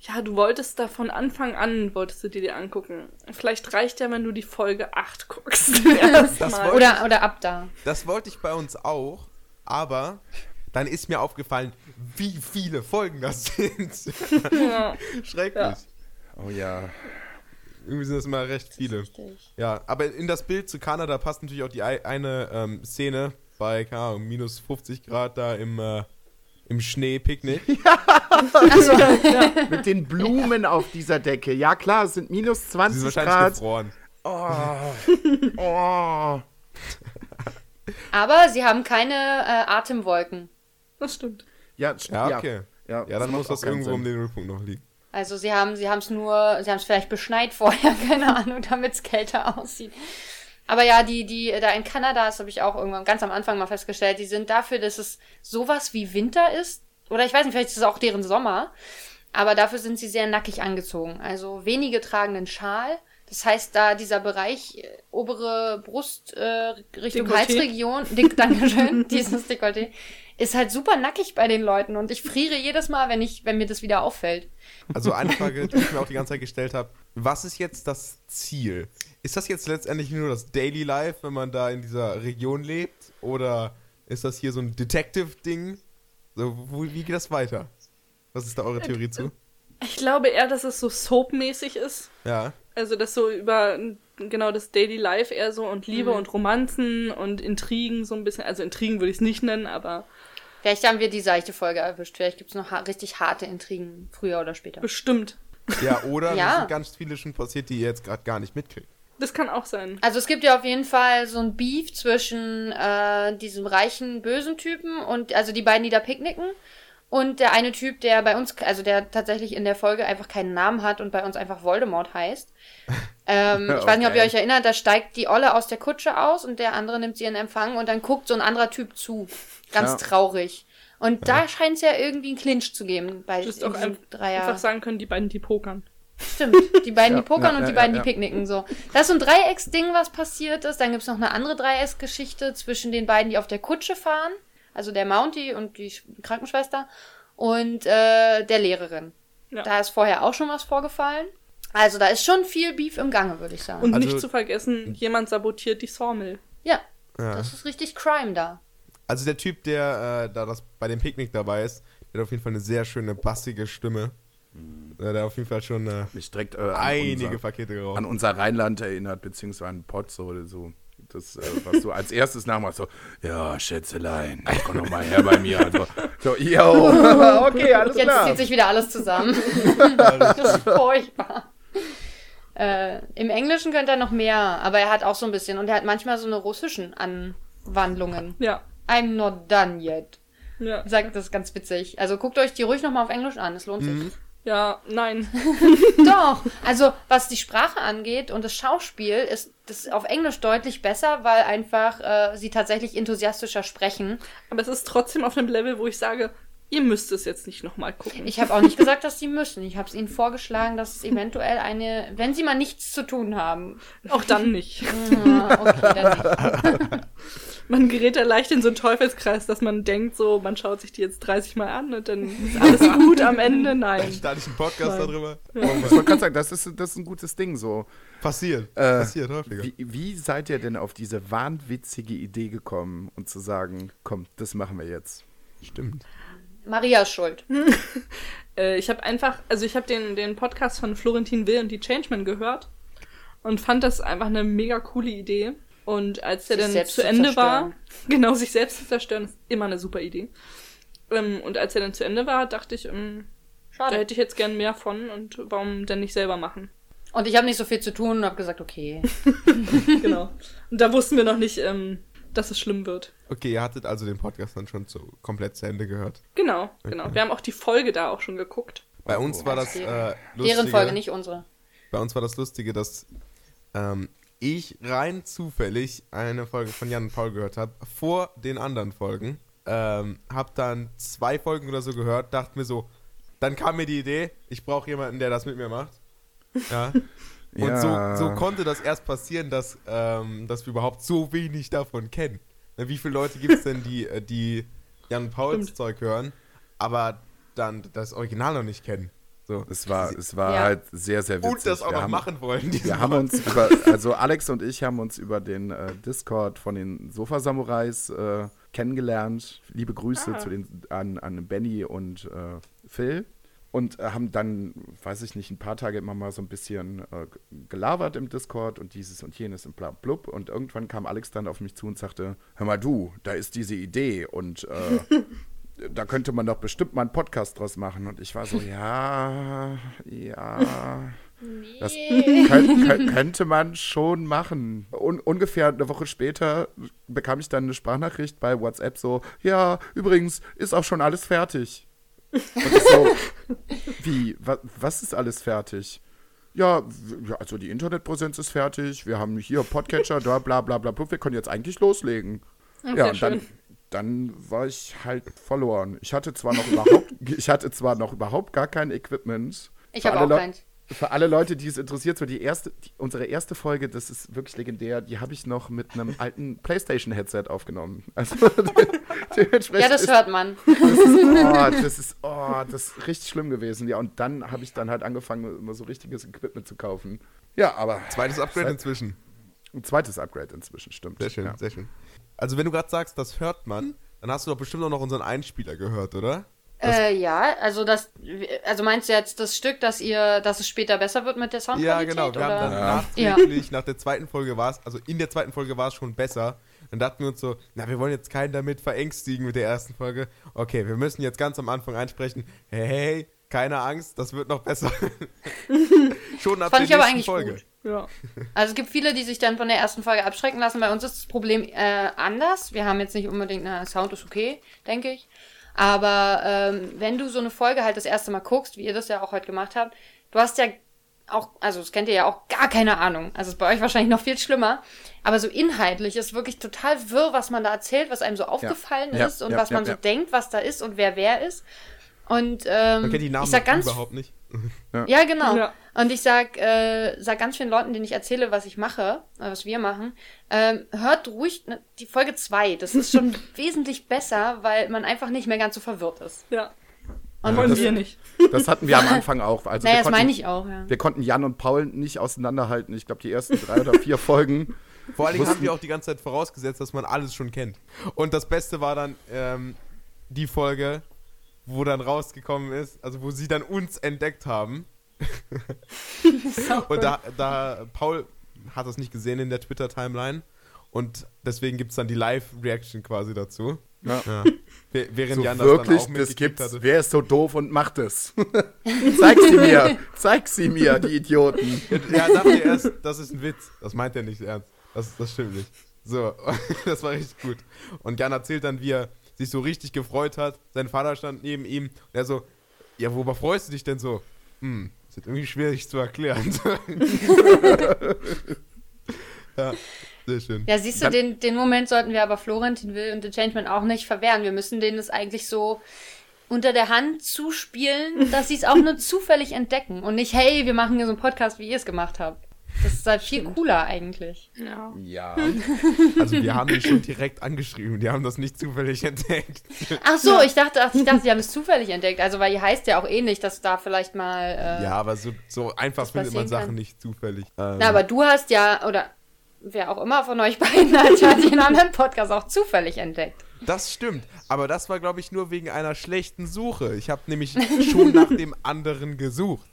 ja, du wolltest da von Anfang an, wolltest du dir die angucken. Vielleicht reicht ja, wenn du die Folge 8 guckst. Das Erstmal. wollte- Oder, oder ab da. Das wollte ich bei uns auch, aber dann ist mir aufgefallen, wie viele Folgen das sind. Ja. Schrecklich. Ja. Oh ja. Irgendwie sind das immer recht viele. Ja, aber in das Bild zu Kanada passt natürlich auch die ei- eine ähm, Szene bei, keine Ahnung, minus 50 Grad da im, äh, im Schnee-Picknick. Also, Mit den Blumen auf dieser Decke. Ja klar, es sind minus Sie 20 sind wahrscheinlich Grad. gefroren. Oh. oh. aber sie haben keine äh, Atemwolken. Das stimmt. Ja, Ja, okay. Ja, Ja, dann muss das irgendwo um Sinn. den Nullpunkt noch liegen. Also sie haben sie haben es nur, sie haben es vielleicht beschneit vorher, keine Ahnung, damit es kälter aussieht. Aber ja, die, die da in Kanada, das habe ich auch irgendwann ganz am Anfang mal festgestellt, die sind dafür, dass es sowas wie Winter ist. Oder ich weiß nicht, vielleicht ist es auch deren Sommer. Aber dafür sind sie sehr nackig angezogen. Also wenige tragen einen Schal. Das heißt, da dieser Bereich, äh, obere Brust äh, Richtung Dekolleté. Halsregion, dick, Dankeschön, dieses Dekolleté, ist halt super nackig bei den Leuten. Und ich friere jedes Mal, wenn ich, wenn mir das wieder auffällt. Also eine Frage, die ich mir auch die ganze Zeit gestellt habe. Was ist jetzt das Ziel? Ist das jetzt letztendlich nur das Daily Life, wenn man da in dieser Region lebt? Oder ist das hier so ein Detective-Ding? So, wie geht das weiter? Was ist da eure Theorie zu? Ich glaube eher, dass es so soapmäßig ist. Ja. Also, dass so über genau das Daily Life eher so und Liebe Mhm. und Romanzen und Intrigen so ein bisschen. Also, Intrigen würde ich es nicht nennen, aber Vielleicht haben wir die seichte Folge erwischt. Vielleicht gibt's noch ha richtig harte Intrigen, früher oder später. bestimmt. Ja, oder Ja. es sind ganz viele schon passiert, die ihr jetzt gerade gar nicht mitkriegt. Das kann auch sein. Also es gibt ja auf jeden Fall so ein Beef zwischen äh, diesem reichen, bösen Typen und also die beiden, die da picknicken. Und der eine Typ, der bei uns, also der tatsächlich in der Folge einfach keinen Namen hat und bei uns einfach Voldemort heißt. Ähm, Ich weiß nicht, ob ihr Okay. euch erinnert, da steigt die Olle aus der Kutsche aus und der andere nimmt sie in Empfang und dann guckt so ein anderer Typ zu. Ganz Ja. traurig. Und da scheint es ja irgendwie einen Clinch zu geben bei Du auch ein- Dreier. einfach sagen können, die beiden, die pokern. Stimmt. Die beiden, die pokern ja, und ja, die beiden, ja, die picknicken. So. Das ist so ein Dreiecksding, was passiert ist. Dann gibt's noch eine andere Dreiecksgeschichte zwischen den beiden, die auf der Kutsche fahren. Also der Mountie und die Sch- Krankenschwester. Und äh, der Lehrerin. Ja. Da ist vorher auch schon was vorgefallen. Also da ist schon viel Beef im Gange, würde ich sagen. Und Also- nicht zu vergessen, jemand sabotiert die Sawmill. ja, Ja. das ist richtig Crime da. Also der Typ, der äh, da das bei dem Picknick dabei ist, der hat auf jeden Fall eine sehr schöne, bassige Stimme. Der hat auf jeden Fall schon äh, Mich direkt äh, an, einige unser, Pakete geraucht. an unser Rheinland erinnert, beziehungsweise an Pott so oder so. Das, äh, was du als erstes nachmachst, so, ja, Schätzelein, komm doch mal her bei mir. Also, so, yo, okay, alles Jetzt klar. zieht sich wieder alles zusammen. das ist furchtbar. Äh, Im Englischen könnte er noch mehr, aber er hat auch so ein bisschen und er hat manchmal so eine russischen Anwandlungen. Ja. I'm not done yet. Ja. Sagt das ist ganz witzig. Also guckt euch die ruhig nochmal auf Englisch an, es lohnt sich. Ja, nein. Doch. Also was die Sprache angeht und das Schauspiel ist das auf Englisch deutlich besser, weil einfach äh, sie tatsächlich enthusiastischer sprechen. Aber es ist trotzdem auf einem Level, wo ich sage, ihr müsst es jetzt nicht nochmal gucken. Ich habe auch nicht gesagt, dass sie müssen. Ich habe es ihnen vorgeschlagen, dass es eventuell eine, wenn sie mal nichts zu tun haben. Auch dann nicht. Ah, okay, dann nicht. Man gerät da leicht in so einen Teufelskreis, dass man denkt, so, man schaut sich die jetzt 30 Mal an und dann ist alles gut am Ende. Nein. Starte ich einen Podcast Nein. darüber? Ich wollte gerade sagen, das ist, das ist ein gutes Ding so. Passiert. Äh, Passiert häufiger. Wie, wie seid ihr denn auf diese wahnwitzige Idee gekommen und zu sagen, komm, das machen wir jetzt? Stimmt. Maria ist schuld. Äh, ich habe einfach, also ich habe den, den Podcast von Florentin Will und die Changeman gehört und fand das einfach eine mega coole Idee. Und als der Sich dann zu zu Ende war, zerstören. genau, sich selbst zu zerstören, ist immer eine super Idee. Ähm, und als er dann zu Ende war, dachte ich, ähm, da Schade. hätte ich jetzt gern mehr von und warum denn nicht selber machen? Und ich habe nicht so viel zu tun und habe gesagt, okay. genau. Und da wussten wir noch nicht, ähm, dass es schlimm wird. Okay, ihr hattet also den Podcast dann schon so komplett zu Ende gehört. Genau, genau. Wir haben auch die Folge da auch schon geguckt. Bei uns war das Deren- äh, lustige, Deren Folge, nicht unsere. Bei uns war das Lustige, dass ähm, ich rein zufällig eine Folge von Jan und Paul gehört habe, vor den anderen Folgen. Ähm, hab dann zwei Folgen oder so gehört, dachte mir so, dann kam mir die Idee, ich brauche jemanden, der das mit mir macht. Ja. Und Ja. so, so konnte das erst passieren, dass, ähm, dass wir überhaupt so wenig davon kennen. Wie viele Leute gibt es denn, die, äh, die Jan Pauls. Zeug hören, aber dann das Original noch nicht kennen? So. Es war, es war Ja. halt sehr, sehr witzig. Und das auch wir noch haben, machen wollen. Wir haben uns über, also Alex und ich haben uns über den äh, Discord von den Sofa-Samurais äh, kennengelernt. Liebe Grüße Ah. zu den, an, an Benny und äh, Phil. Und äh, haben dann, weiß ich nicht, ein paar Tage immer mal so ein bisschen äh, gelabert im Discord und dieses und jenes und bla blub. Und irgendwann kam Alex dann auf mich zu und sagte, hör mal du, da ist diese Idee und äh, da könnte man doch bestimmt mal einen Podcast draus machen. Und ich war so, ja, ja. Das könnt, könnt, könnte man schon machen. Un, ungefähr eine Woche später bekam ich dann eine Sprachnachricht bei WhatsApp so, ja, übrigens ist auch schon alles fertig. Und ich so, wie, wa, was ist alles fertig? Ja, also die Internetpräsenz ist fertig, wir haben hier Podcatcher, da bla bla bla, wir können jetzt eigentlich loslegen. Ja, Ja, und dann, schön. Dann war ich halt verloren. Ich hatte zwar noch überhaupt, ich hatte zwar noch überhaupt gar kein Equipment. Ich habe auch Leu- keins. Für alle Leute, die es interessiert, so die erste, die, unsere erste Folge, das ist wirklich legendär, die habe ich noch mit einem alten PlayStation-Headset aufgenommen. Also dementsprechend Ja, das ist, hört man. das ist, oh, das ist, oh, das ist richtig schlimm gewesen. Ja, und dann habe ich dann halt angefangen, immer so richtiges Equipment zu kaufen. Ja, aber Zweites Upgrade Seit- inzwischen. ein zweites Upgrade inzwischen, stimmt. Sehr schön, Ja. sehr schön. Also wenn du gerade sagst, das hört man, dann hast du doch bestimmt auch noch unseren Einspieler gehört, oder? Äh, ja, also das, also meinst du jetzt das Stück, dass ihr, dass es später besser wird mit der Ja, Soundqualität? genau. Wir oder? haben dann Ja. nachträglich, nach der zweiten Folge war es, also in der zweiten Folge war es schon besser. Dann dachten wir uns so, na, wir wollen jetzt keinen damit verängstigen mit der ersten Folge. Okay, wir müssen jetzt ganz am Anfang einsprechen, hey, hey, keine Angst, das wird noch besser. schon ab Fand der ich aber nächsten eigentlich Folge. gut. Ja. Also es gibt viele, die sich dann von der ersten Folge abschrecken lassen. Bei uns ist das Problem äh, anders. Wir haben jetzt nicht unbedingt, na, Sound ist okay, denke ich. Aber ähm, wenn du so eine Folge halt das erste Mal guckst, wie ihr das ja auch heute gemacht habt, du hast ja auch, also das kennt ihr ja auch, gar keine Ahnung. Also ist bei euch wahrscheinlich noch viel schlimmer. Aber so inhaltlich ist wirklich total wirr, was man da erzählt, was einem so aufgefallen Ja, ist und ja, was man ja, so ja. denkt, was da ist und wer wer ist. Und ähm, Man kennt die Namen ich sag ganz überhaupt nicht. ja, genau. Ja. Und ich sag, äh, sag ganz vielen Leuten, denen ich erzähle, was ich mache, äh, was wir machen, ähm, hört ruhig ne, die Folge 2. Das ist schon wesentlich besser, weil man einfach nicht mehr ganz so verwirrt ist. Ja. Und Wollen das- wir nicht. Das hatten wir am Anfang auch. Also naja, wir das konnten- meine ich auch, ja. Wir konnten Jan und Paul nicht auseinanderhalten. Ich glaube, die ersten drei oder vier Folgen. Vor allen Dingen haben wir auch die ganze Zeit vorausgesetzt, dass man alles schon kennt. Und das Beste war dann ähm, die Folge, wo dann rausgekommen ist, also wo sie dann uns entdeckt haben. Und da, da, Paul hat das nicht gesehen in der Twitter-Timeline. Und deswegen gibt es dann die Live-Reaction quasi dazu. Ja. Ja. Wäh- Während So Jan das dann wirklich, auch das gibt's. hatte. Wer ist so doof und macht es? Zeig sie mir. Zeig sie mir, die Idioten. Er dachte erst, das ist ein Witz. Das meint er nicht ernst. Das, das stimmt nicht. So, das war richtig gut. Und Jan erzählt dann, wie er sich so richtig gefreut hat. Sein Vater stand neben ihm. Und er so, ja, worüber freust du dich denn so? Hm, ist jetzt irgendwie schwierig zu erklären. ja, sehr schön. Ja, siehst du, Dann- den, den Moment sollten wir aber Florentin Will und The Changeman auch nicht verwehren. Wir müssen denen das eigentlich so unter der Hand zuspielen, dass sie es auch nur zufällig entdecken und nicht, hey, wir machen hier so einen Podcast, wie ihr es gemacht habt. Das ist halt viel cooler eigentlich. Ja. Ja. Also wir haben die schon direkt angeschrieben, die haben das nicht zufällig entdeckt. Ach so, ich dachte, ach, ich dachte, sie haben es zufällig entdeckt. Also, weil ihr heißt ja auch ähnlich, dass da vielleicht mal. Äh, Ja, aber so, so einfach findet man Sachen kann. nicht zufällig. Ähm, Na, aber du hast ja, oder wer auch immer von euch beiden hat ja den anderen Podcast auch zufällig entdeckt. Das stimmt, aber das war, glaube ich, nur wegen einer schlechten Suche. Ich habe nämlich schon nach dem anderen gesucht,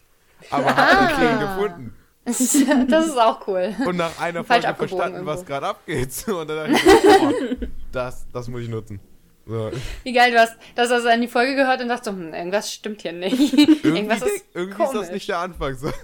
aber habe nicht den gefunden. Das ist, das ist auch cool. Und nach einer Falsch Folge verstanden, was irgendwo. gerade abgeht. Und dann dachte ich, oh, das, das muss ich nutzen. So. Wie geil, du hast, du hast also an die Folge gehört und dachtest so, hm, irgendwas stimmt hier nicht. Irgendwie, irgendwas ist irgendwie komisch. ist das nicht der Anfang. So.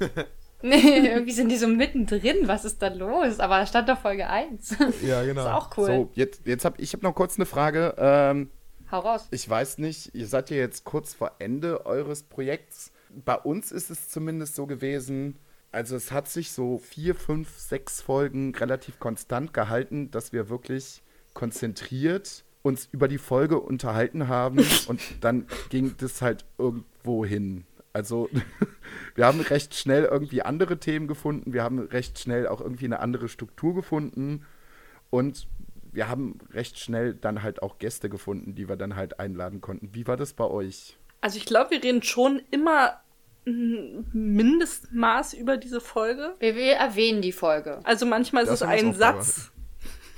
Nee, irgendwie sind die so mittendrin. Was ist da los? Aber da stand doch Folge 1. Ja, ist genau. auch cool. So, jetzt, jetzt habe ich hab noch kurz eine Frage. Ähm, Hau raus. ich weiß nicht, ihr seid ja jetzt kurz vor Ende eures Projekts. Bei uns ist es zumindest so gewesen, also es hat sich so vier, fünf, sechs Folgen relativ konstant gehalten, dass wir wirklich konzentriert uns über die Folge unterhalten haben und dann ging das halt irgendwo hin. Also wir haben recht schnell irgendwie andere Themen gefunden, wir haben recht schnell auch irgendwie eine andere Struktur gefunden und wir haben recht schnell dann halt auch Gäste gefunden, die wir dann halt einladen konnten. Wie war das bei euch? Also ich glaube, wir reden schon immer Mindestmaß über diese Folge. Wir, wir erwähnen die Folge. Also manchmal ist Das es ein Satz,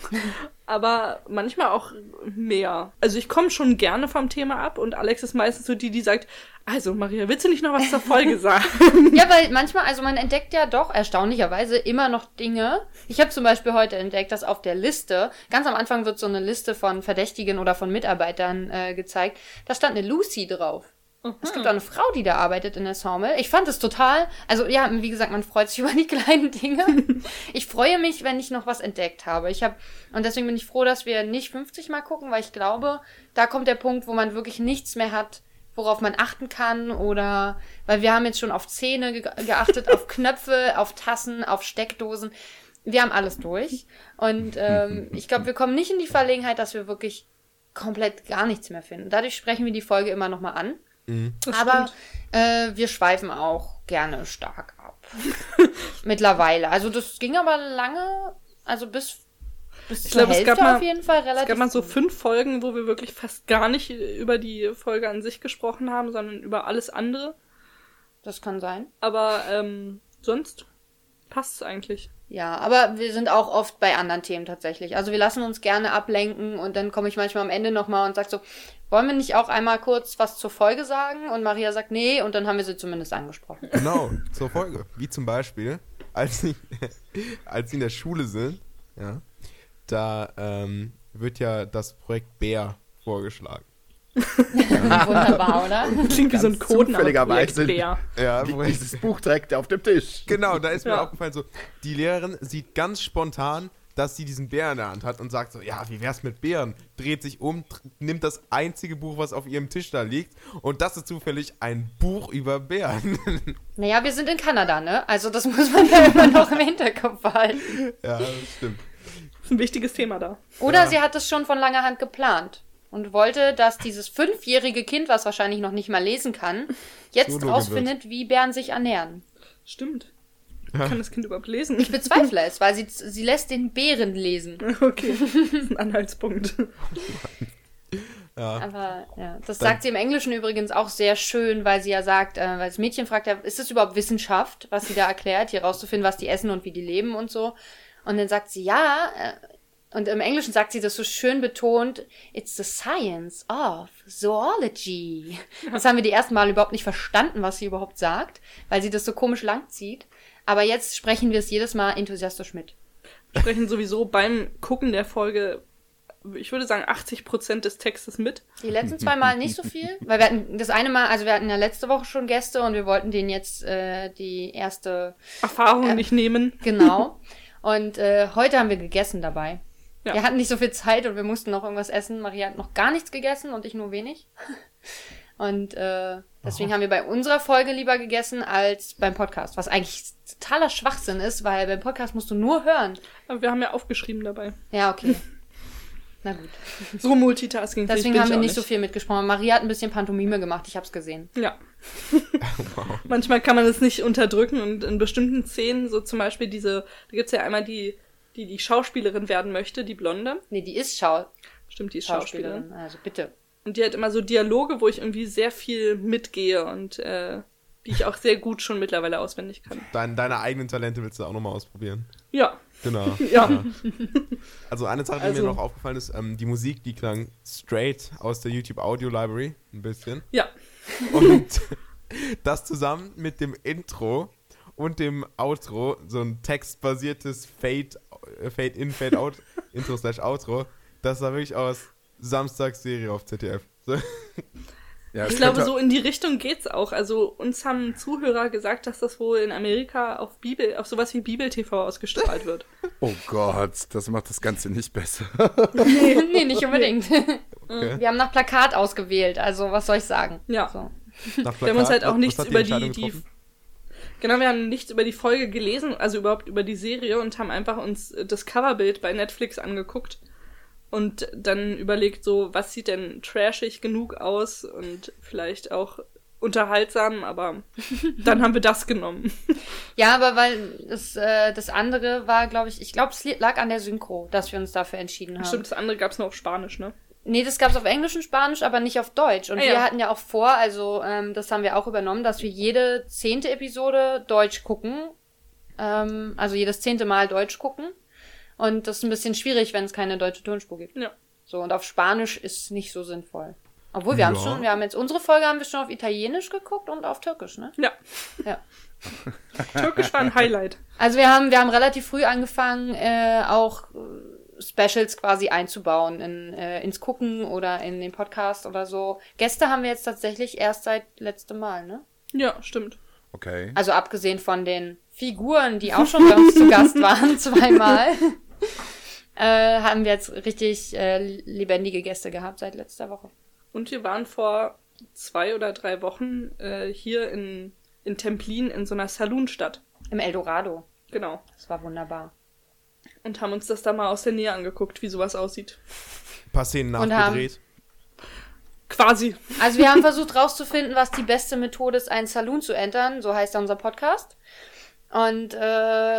aber manchmal auch mehr. Also ich komme schon gerne vom Thema ab und Alex ist meistens so die, die sagt, also Maria, willst du nicht noch was zur Folge sagen? Ja, weil manchmal, also man entdeckt ja doch erstaunlicherweise immer noch Dinge. Ich habe zum Beispiel heute entdeckt, dass auf der Liste, ganz am Anfang wird so eine Liste von Verdächtigen oder von Mitarbeitern äh, gezeigt, da stand eine Lucy drauf. Es gibt auch eine Frau, die da arbeitet in der Sawmill. Ich fand es total, also ja, wie gesagt, man freut sich über die kleinen Dinge. Ich freue mich, wenn ich noch was entdeckt habe. Ich habe und deswegen bin ich froh, dass wir nicht 50 mal gucken, weil ich glaube, da kommt der Punkt, wo man wirklich nichts mehr hat, worauf man achten kann oder weil wir haben jetzt schon auf Zähne ge geachtet, auf Knöpfe, auf Tassen, auf Steckdosen. Wir haben alles durch und ähm, ich glaube, wir kommen nicht in die Verlegenheit, dass wir wirklich komplett gar nichts mehr finden. Dadurch sprechen wir die Folge immer noch mal an. Das Aber äh, wir schweifen auch gerne stark ab. Mittlerweile. Also das ging aber lange, also bis, bis Ich glaube, es gab mal- auf jeden Fall relativ. Es gab mal so fünf Folgen, wo wir wirklich fast gar nicht über die Folge an sich gesprochen haben, sondern über alles andere. Das kann sein. Aber ähm, sonst passt es eigentlich. Ja, aber wir sind auch oft bei anderen Themen tatsächlich. Also wir lassen uns gerne ablenken und dann komme ich manchmal am Ende nochmal und sag so, wollen wir nicht auch einmal kurz was zur Folge sagen? Und Maria sagt nee und dann haben wir sie zumindest angesprochen. Genau, zur Folge. Wie zum Beispiel, als sie, als sie in der Schule sind, ja, da ähm, wird ja das Projekt Bär vorgeschlagen. Wunderbar, oder? Klingt wie so ein zufälligerweise. Ja, wo dieses Buch direkt auf dem Tisch. Genau, da ist mir Ja. aufgefallen, so, die Lehrerin sieht ganz spontan, dass sie diesen Bär in der Hand hat und sagt so, ja, wie wär's mit Bären? Dreht sich um, nimmt das einzige Buch, was auf ihrem Tisch da liegt und das ist zufällig ein Buch über Bären. Naja, wir sind in Kanada, ne? Also das muss man ja immer noch im Hinterkopf behalten. ja, das stimmt. Das ist ein wichtiges Thema da. Oder Ja. sie hat es schon von langer Hand geplant und wollte, dass dieses fünfjährige Kind, was wahrscheinlich noch nicht mal lesen kann, jetzt Zoologin rausfindet, wie Bären sich ernähren. Stimmt. Kann das Kind überhaupt lesen? Ich bezweifle es, weil sie, sie lässt den Bären lesen. Okay, das ist ein Anhaltspunkt. Ja. Aber ja, das Dann- sagt sie im Englischen übrigens auch sehr schön, weil sie ja sagt, äh, weil das Mädchen fragt ja, ist das überhaupt Wissenschaft, was sie da erklärt, hier rauszufinden, was die essen und wie die leben und so. Und dann sagt sie, ja, äh, und im Englischen sagt sie das so schön betont, it's the science of zoology. Das haben wir die ersten Mal überhaupt nicht verstanden, was sie überhaupt sagt, weil sie das so komisch lang zieht. Aber jetzt sprechen wir es jedes Mal enthusiastisch mit. Sprechen sowieso beim Gucken der Folge, ich würde sagen, 80% des Textes mit. Die letzten zwei Mal nicht so viel, weil wir hatten das eine Mal, also wir hatten ja letzte Woche schon Gäste und wir wollten denen jetzt äh, die erste, Erfahrung Ja. nicht nehmen. genau. Und äh, heute haben wir gegessen dabei. Ja. Wir hatten nicht so viel Zeit und wir mussten noch irgendwas essen. Maria hat noch gar nichts gegessen und ich nur wenig. Und äh, deswegen haben wir bei unserer Folge lieber gegessen als beim Podcast, was eigentlich totaler Schwachsinn ist, weil beim Podcast musst du nur hören. Aber wir haben ja aufgeschrieben dabei. Ja, okay. Na gut. So Multitasking. Deswegen haben wir nicht so viel mitgesprochen. Maria hat ein bisschen Pantomime gemacht, ich hab's gesehen. Ja. Manchmal kann man es nicht unterdrücken und in bestimmten Szenen, so zum Beispiel diese, da gibt's ja einmal die, die die Schauspielerin werden möchte, die Blonde. Nee, die ist Schau Stimmt, die ist Schauspielerin. Schauspielerin. Also bitte. Und die hat immer so Dialoge, wo ich irgendwie sehr viel mitgehe und äh, die ich auch sehr gut schon mittlerweile auswendig kann. Dein, deine eigenen Talente willst du auch nochmal ausprobieren. Ja, Genau. ja. Also eine Sache, die Also- mir noch aufgefallen ist, ähm, die Musik, die klang straight aus der YouTube Audio Library, ein bisschen. Ja. Und das zusammen mit dem Intro und dem Outro, so ein textbasiertes Fade, Fade in, Fade out, Intro slash Outro, das sah wirklich aus Samstagsserie auf ZDF. So. Ja, Ich glaube, so in die Richtung geht's auch. Also uns haben Zuhörer gesagt, dass das wohl in Amerika auf Bibel, auf sowas wie Bibel-TV ausgestrahlt wird. Oh Gott, das macht das Ganze nicht besser. nee, nicht unbedingt. Okay. Wir haben nach Plakat ausgewählt, also was soll ich sagen? Ja. So. Nach Wir haben uns halt auch nichts über die, die? Genau, wir haben nichts über die Folge gelesen, also überhaupt über die Serie und haben einfach uns das Coverbild bei Netflix angeguckt und dann überlegt so, was sieht denn trashig genug aus und vielleicht auch unterhaltsam, aber dann haben wir das genommen. Ja, aber weil das, äh, das andere war, glaube ich, ich glaube, es lag an der Synchro, dass wir uns dafür entschieden haben. Stimmt, das andere gab's nur auf Spanisch, ne? Nee, das gab's auf Englisch und Spanisch, aber nicht auf Deutsch. Und Ah, wir ja. hatten ja auch vor, also ähm, das haben wir auch übernommen, dass wir jede zehnte Episode Deutsch gucken. Ähm, also jedes zehnte Mal Deutsch gucken. Und das ist ein bisschen schwierig, wenn es keine deutsche Tonspur gibt. Ja. So, und auf Spanisch ist nicht so sinnvoll. Obwohl, wir haben Ja. schon, wir haben jetzt unsere Folge haben wir schon auf Italienisch geguckt und auf Türkisch, ne? Ja. Ja. Türkisch war ein Highlight. Also wir haben, wir haben relativ früh angefangen, äh, auch äh, Specials quasi einzubauen in, äh, ins Gucken oder in den Podcast oder so. Gäste haben wir jetzt tatsächlich erst seit letztem Mal, ne? Ja, stimmt. Okay. Also abgesehen von den Figuren, die auch schon bei uns zu Gast waren, zweimal, äh, haben wir jetzt richtig äh, lebendige Gäste gehabt seit letzter Woche. Und wir waren vor zwei oder drei Wochen äh, hier in, in Templin in so einer Saloonstadt. Im Eldorado. Genau. Das war wunderbar. Und haben uns das da mal aus der Nähe angeguckt, wie sowas aussieht. Ein paar Szenen nachgedreht. Quasi. Also wir haben versucht rauszufinden, was die beste Methode ist, einen Saloon zu entern. So heißt ja unser Podcast. Und äh,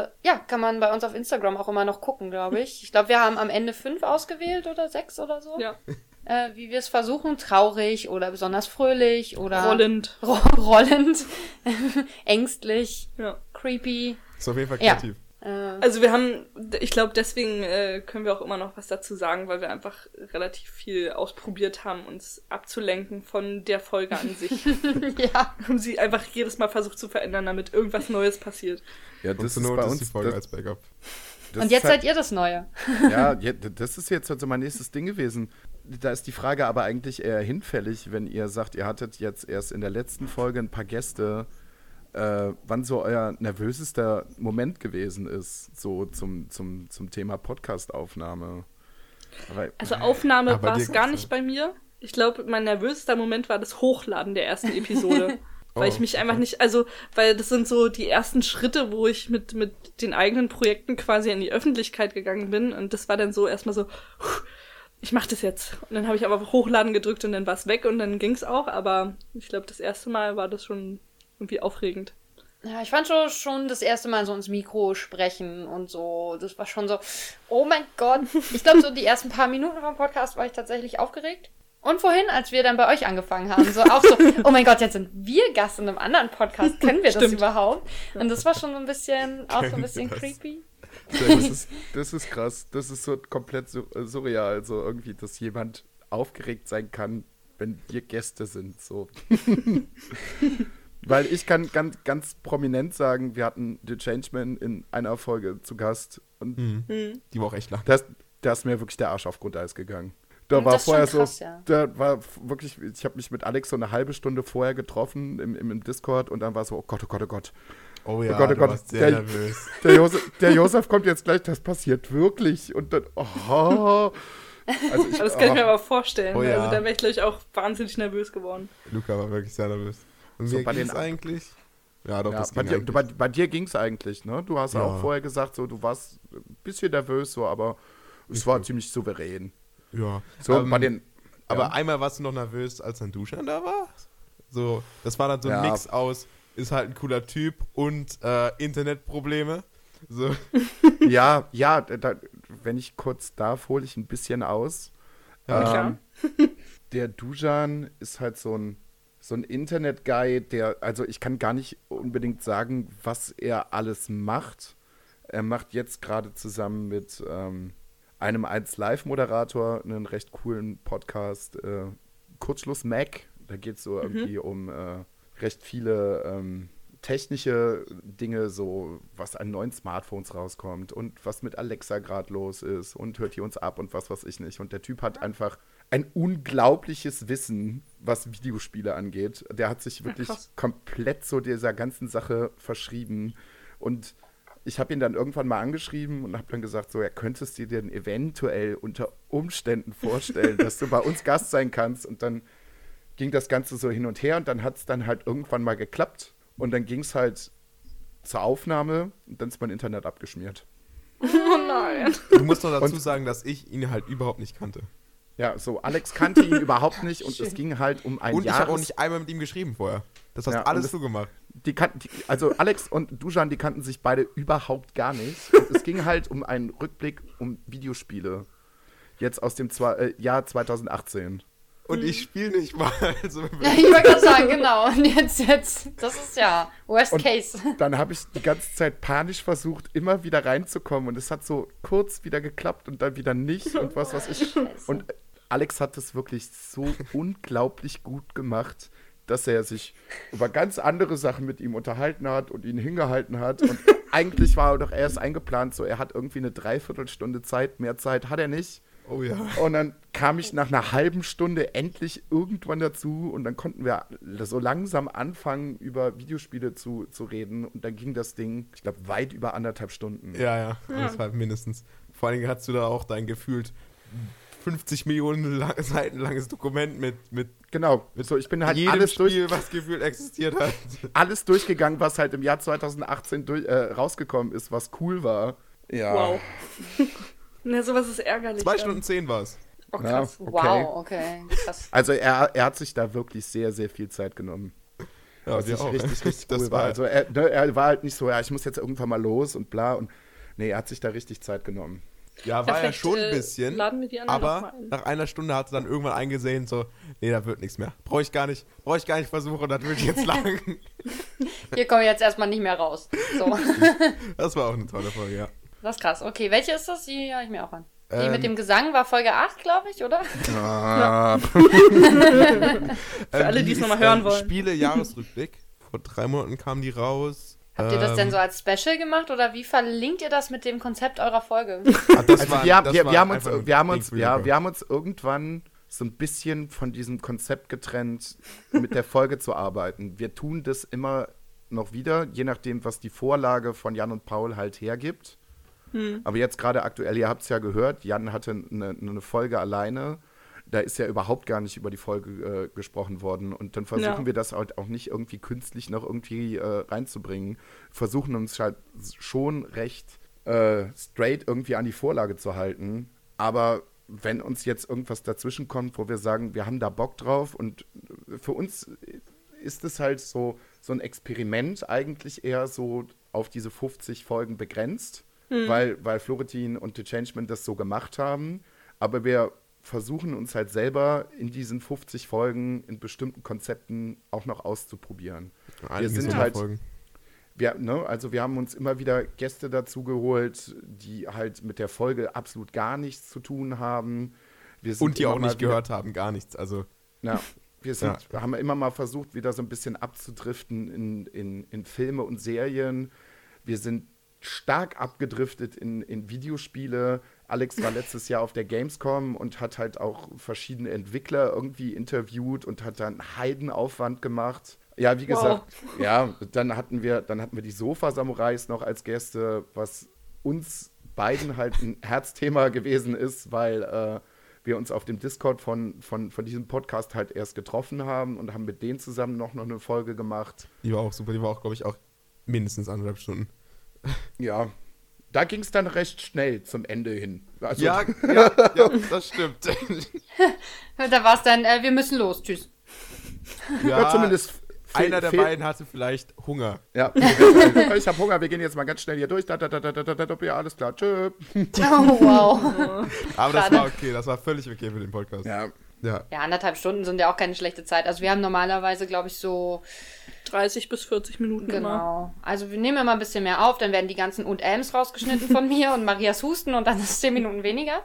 ja, kann man bei uns auf Instagram auch immer noch gucken, glaube ich. Ich glaube, wir haben am Ende fünf ausgewählt oder sechs oder so. Ja. Äh, wie wir es versuchen, traurig oder besonders fröhlich oder Rollend. ro rollend, ängstlich, Ja. creepy. Ist auf jeden Fall Ja. kreativ. Äh, Also wir haben, ich glaube, deswegen äh, können wir auch immer noch was dazu sagen, weil wir einfach relativ viel ausprobiert haben, uns abzulenken von der Folge an sich. ja. haben sie einfach jedes Mal versucht zu verändern, damit irgendwas Neues passiert. Ja, Und das ist bei uns. die Folge das, als Backup. Und jetzt halt- seid ihr das Neue. Ja, ja, das ist jetzt also mein nächstes Ding gewesen. Da ist die Frage aber eigentlich eher hinfällig, wenn ihr sagt, ihr hattet jetzt erst in der letzten Folge ein paar Gäste, äh, wann so euer nervösester Moment gewesen ist, so zum, zum, zum Thema Podcast-Aufnahme. Also Aufnahme Ah, war es gar nicht bei mir. Ich glaube, mein nervösester Moment war das Hochladen der ersten Episode. weil Oh, ich mich okay. einfach nicht, also, weil das sind so die ersten Schritte, wo ich mit, mit den eigenen Projekten quasi in die Öffentlichkeit gegangen bin. Und das war dann so erstmal so, "Puh, ich mach das jetzt. Und dann habe ich aber auf Hochladen gedrückt und dann war es weg und dann ging's auch. Aber ich glaube, das erste Mal war das schon irgendwie aufregend. Ja, ich fand schon, schon das erste Mal so ins Mikro sprechen und so. Das war schon so, oh mein Gott. Ich glaube, so die ersten paar Minuten vom Podcast war ich tatsächlich aufgeregt. Und vorhin, als wir dann bei euch angefangen haben, so auch so, oh mein Gott, jetzt sind wir Gast in einem anderen Podcast. Können wir das Stimmt. überhaupt? Und das war schon so ein bisschen, auch so ein bisschen das? creepy. Das ist, das ist krass. Das ist so komplett sur äh, surreal. So irgendwie, dass jemand aufgeregt sein kann, wenn wir Gäste sind. So. Weil ich kann ganz, ganz prominent sagen, wir hatten The Changeman in einer Folge zu Gast und Mhm. Hm. Die war auch echt lang. da ist, mir wirklich der Arsch auf Grundeis gegangen. Da war das ist schon vorher krass, so, ja. da war wirklich, ich habe mich mit Alex so eine halbe Stunde vorher getroffen im, im, im Discord und dann war so, oh Gott, oh Gott, oh Gott. Oh ja, Gott, oh du Gott, warst sehr der- nervös. Der Josef, der Josef kommt jetzt gleich, das passiert wirklich. Und dann, oh. Also ich, Aber das kann ich mir oh. aber vorstellen. Oh ja. Also da wäre ich gleich auch wahnsinnig nervös geworden. Luca war wirklich sehr nervös. Und So, mir bei ging's eigentlich? Ja, doch, Ja, das bei, dir, eigentlich. bei, bei dir ging es eigentlich, ne? Du hast Ja. auch vorher gesagt, so, du warst ein bisschen nervös, so, aber es war ziemlich souverän. Ja. So, ähm, bei den. Aber ja. einmal warst du noch nervös, als dein Duschan da war. So, das war dann so ein. Mix aus, ist halt ein cooler Typ und äh, Internetprobleme. So. Ja, ja, da, wenn ich kurz darf, hole ich ein bisschen aus. Ja, klar. der Dujan ist halt so ein, so ein Internet-Guy, der, also ich kann gar nicht unbedingt sagen, was er alles macht. Er macht jetzt gerade zusammen mit ähm, einem 1 Live-Moderator einen recht coolen Podcast, äh, Kurzschluss Mac. Da geht es so irgendwie um äh, recht viele ähm, technische Dinge, so was an neuen Smartphones rauskommt und was mit Alexa gerade los ist und hört die uns ab und was weiß ich nicht. Und der Typ hat einfach ein unglaubliches Wissen, was Videospiele angeht. Der hat sich wirklich krass. komplett so dieser ganzen Sache verschrieben. Und ich habe ihn dann irgendwann mal angeschrieben und habe dann gesagt, so, er könntest dir denn eventuell unter Umständen vorstellen, dass du bei uns Gast sein kannst. Und dann ging das Ganze so hin und her und dann hat es dann halt irgendwann mal geklappt. Und dann ging es halt zur Aufnahme und dann ist mein Internet abgeschmiert. Oh nein. Du musst noch dazu Und- sagen, dass ich ihn halt überhaupt nicht kannte. Ja, so, Alex kannte ihn überhaupt nicht und es ging halt um ein Und ich habe auch nicht einmal mit ihm geschrieben vorher. Das hast Ja, alles das- du gemacht. die kannten, die, also Alex und Dujan, die kannten sich beide überhaupt gar nicht. Und es ging halt um einen Rückblick um Videospiele. Jetzt aus dem Zwa äh, Jahr 2018. Und ich spiele nicht mal. Also, Ich wollte gerade sagen, genau. Und jetzt, jetzt, das ist ja Worst Und- Case. Dann habe ich die ganze Zeit panisch versucht, immer wieder reinzukommen. Und es hat so kurz wieder geklappt und dann wieder nicht und was weiß ich. Scheiße. Und Alex hat es wirklich so unglaublich gut gemacht, dass er sich über ganz andere Sachen mit ihm unterhalten hat und ihn hingehalten hat. Und eigentlich war er doch erst eingeplant, so er hat irgendwie eine Dreiviertelstunde Zeit, mehr Zeit hat er nicht. Oh ja. Und dann kam ich nach einer halben Stunde endlich irgendwann dazu und dann konnten wir so langsam anfangen, über Videospiele zu, zu reden. Und dann ging das Ding, ich glaube, weit über anderthalb Stunden. Ja, ja, das war mindestens. Vor allen Dingen hast du da auch dein gefühlt 50 Millionen lang, Seiten langes Dokument mit, mit Genau, so ich bin halt jedem alles, durch, Spiel, was gefühlt existiert hat. alles durchgegangen, was halt im Jahr 2018 durch, äh, rausgekommen ist, was cool war. Ja. Wow. Na, sowas ist ärgerlich. Zwei dann. Stunden zehn war es. Oh, Ja, krass. okay. Wow, okay. Krass. Also er, er hat sich da wirklich sehr, sehr viel Zeit genommen. Ja, was ich auch. richtig, richtig cool das war. war Also er, ne, er war halt nicht so, ja, ich muss jetzt irgendwann mal los und bla und nee, er hat sich da richtig Zeit genommen. Ja, Ja, war ja vielleicht, schon äh, ein bisschen. laden wir die anderen noch aber nach einer Stunde hat sie dann irgendwann eingesehen, so, nee, da wird nichts mehr. Brauche ich gar nicht, brauche ich gar nicht versuchen, das wird jetzt lang. Hier komme ich jetzt erstmal nicht mehr raus. So. Das war auch eine tolle Folge, ja. Das ist krass. Okay, welche ist das? Die höre ich mir auch an. Die Ähm, mit dem Gesang war Folge 8, glaube ich, oder? Ah, Für alle, die es noch mal hören wollen. Spiele-Jahresrückblick. Vor drei Monaten kamen die raus. Habt ihr das denn so Ähm, als Special gemacht oder wie verlinkt ihr das mit dem Konzept eurer Folge? das also war- wir, haben- das wir, war wir, haben uns, einfach nur wir, haben Ding uns, für ja, Joko. wir haben uns irgendwann so ein bisschen von diesem Konzept getrennt, mit der Folge zu arbeiten. Wir tun das immer noch wieder, je nachdem, was die Vorlage von Jan und Paul halt hergibt. Aber jetzt gerade aktuell, ihr habt es ja gehört, Jan hatte eine, eine Folge alleine. Da ist ja überhaupt gar nicht über die Folge äh, gesprochen worden. Und dann versuchen Ja. wir das halt auch nicht irgendwie künstlich noch irgendwie äh, reinzubringen. Versuchen uns halt schon recht äh, straight irgendwie an die Vorlage zu halten. Aber wenn uns jetzt irgendwas dazwischen kommt, wo wir sagen, wir haben da Bock drauf und für uns ist es halt so, so ein Experiment eigentlich eher so auf diese 50 Folgen begrenzt, weil, weil Florentin und The Changeman das so gemacht haben. Aber wir versuchen uns halt selber in diesen 50 Folgen in bestimmten Konzepten auch noch auszuprobieren. einige sind halt- Folgen. Wir, ne, also wir haben uns immer wieder Gäste dazu geholt, die halt mit der Folge absolut gar nichts zu tun haben. Wir sind Und die auch nicht wieder- gehört haben, gar nichts. Also, ja, wir sind, haben immer mal versucht, wieder so ein bisschen abzudriften in, in, in Filme und Serien. Wir sind stark abgedriftet in, in Videospiele. Alex war letztes Jahr auf der Gamescom und hat halt auch verschiedene Entwickler irgendwie interviewt und hat dann Heidenaufwand gemacht. Ja, wie Wow. gesagt, ja, dann hatten wir, dann hatten wir die Sofa-Samurais noch als Gäste, was uns beiden halt ein Herzthema gewesen ist, weil äh, wir uns auf dem Discord von, von, von diesem Podcast halt erst getroffen haben und haben mit denen zusammen noch, noch eine Folge gemacht. die war auch super. Die war auch, glaube ich, auch mindestens anderthalb Stunden. Ja, da ging es dann recht schnell zum Ende hin. Also, Ja, ja, ja, das stimmt. Da war es dann, äh, wir müssen los, tschüss. ja, zumindest fehl- einer der beiden hatte vielleicht Hunger. Ja, ich habe Hunger, wir gehen jetzt mal ganz schnell hier durch. Da, da, da, da, da, da, da, ja, alles klar, tschö. Oh, wow. Aber das war okay, das war völlig okay für den Podcast. Ja, Ja. Ja, anderthalb Stunden sind ja auch keine schlechte Zeit. Also wir haben normalerweise, glaube ich, so 30 bis 40 Minuten immer. Genau. Also wir nehmen immer ein bisschen mehr auf, dann werden die ganzen und Elms rausgeschnitten von mir und Marias Husten und dann ist es 10 Minuten weniger.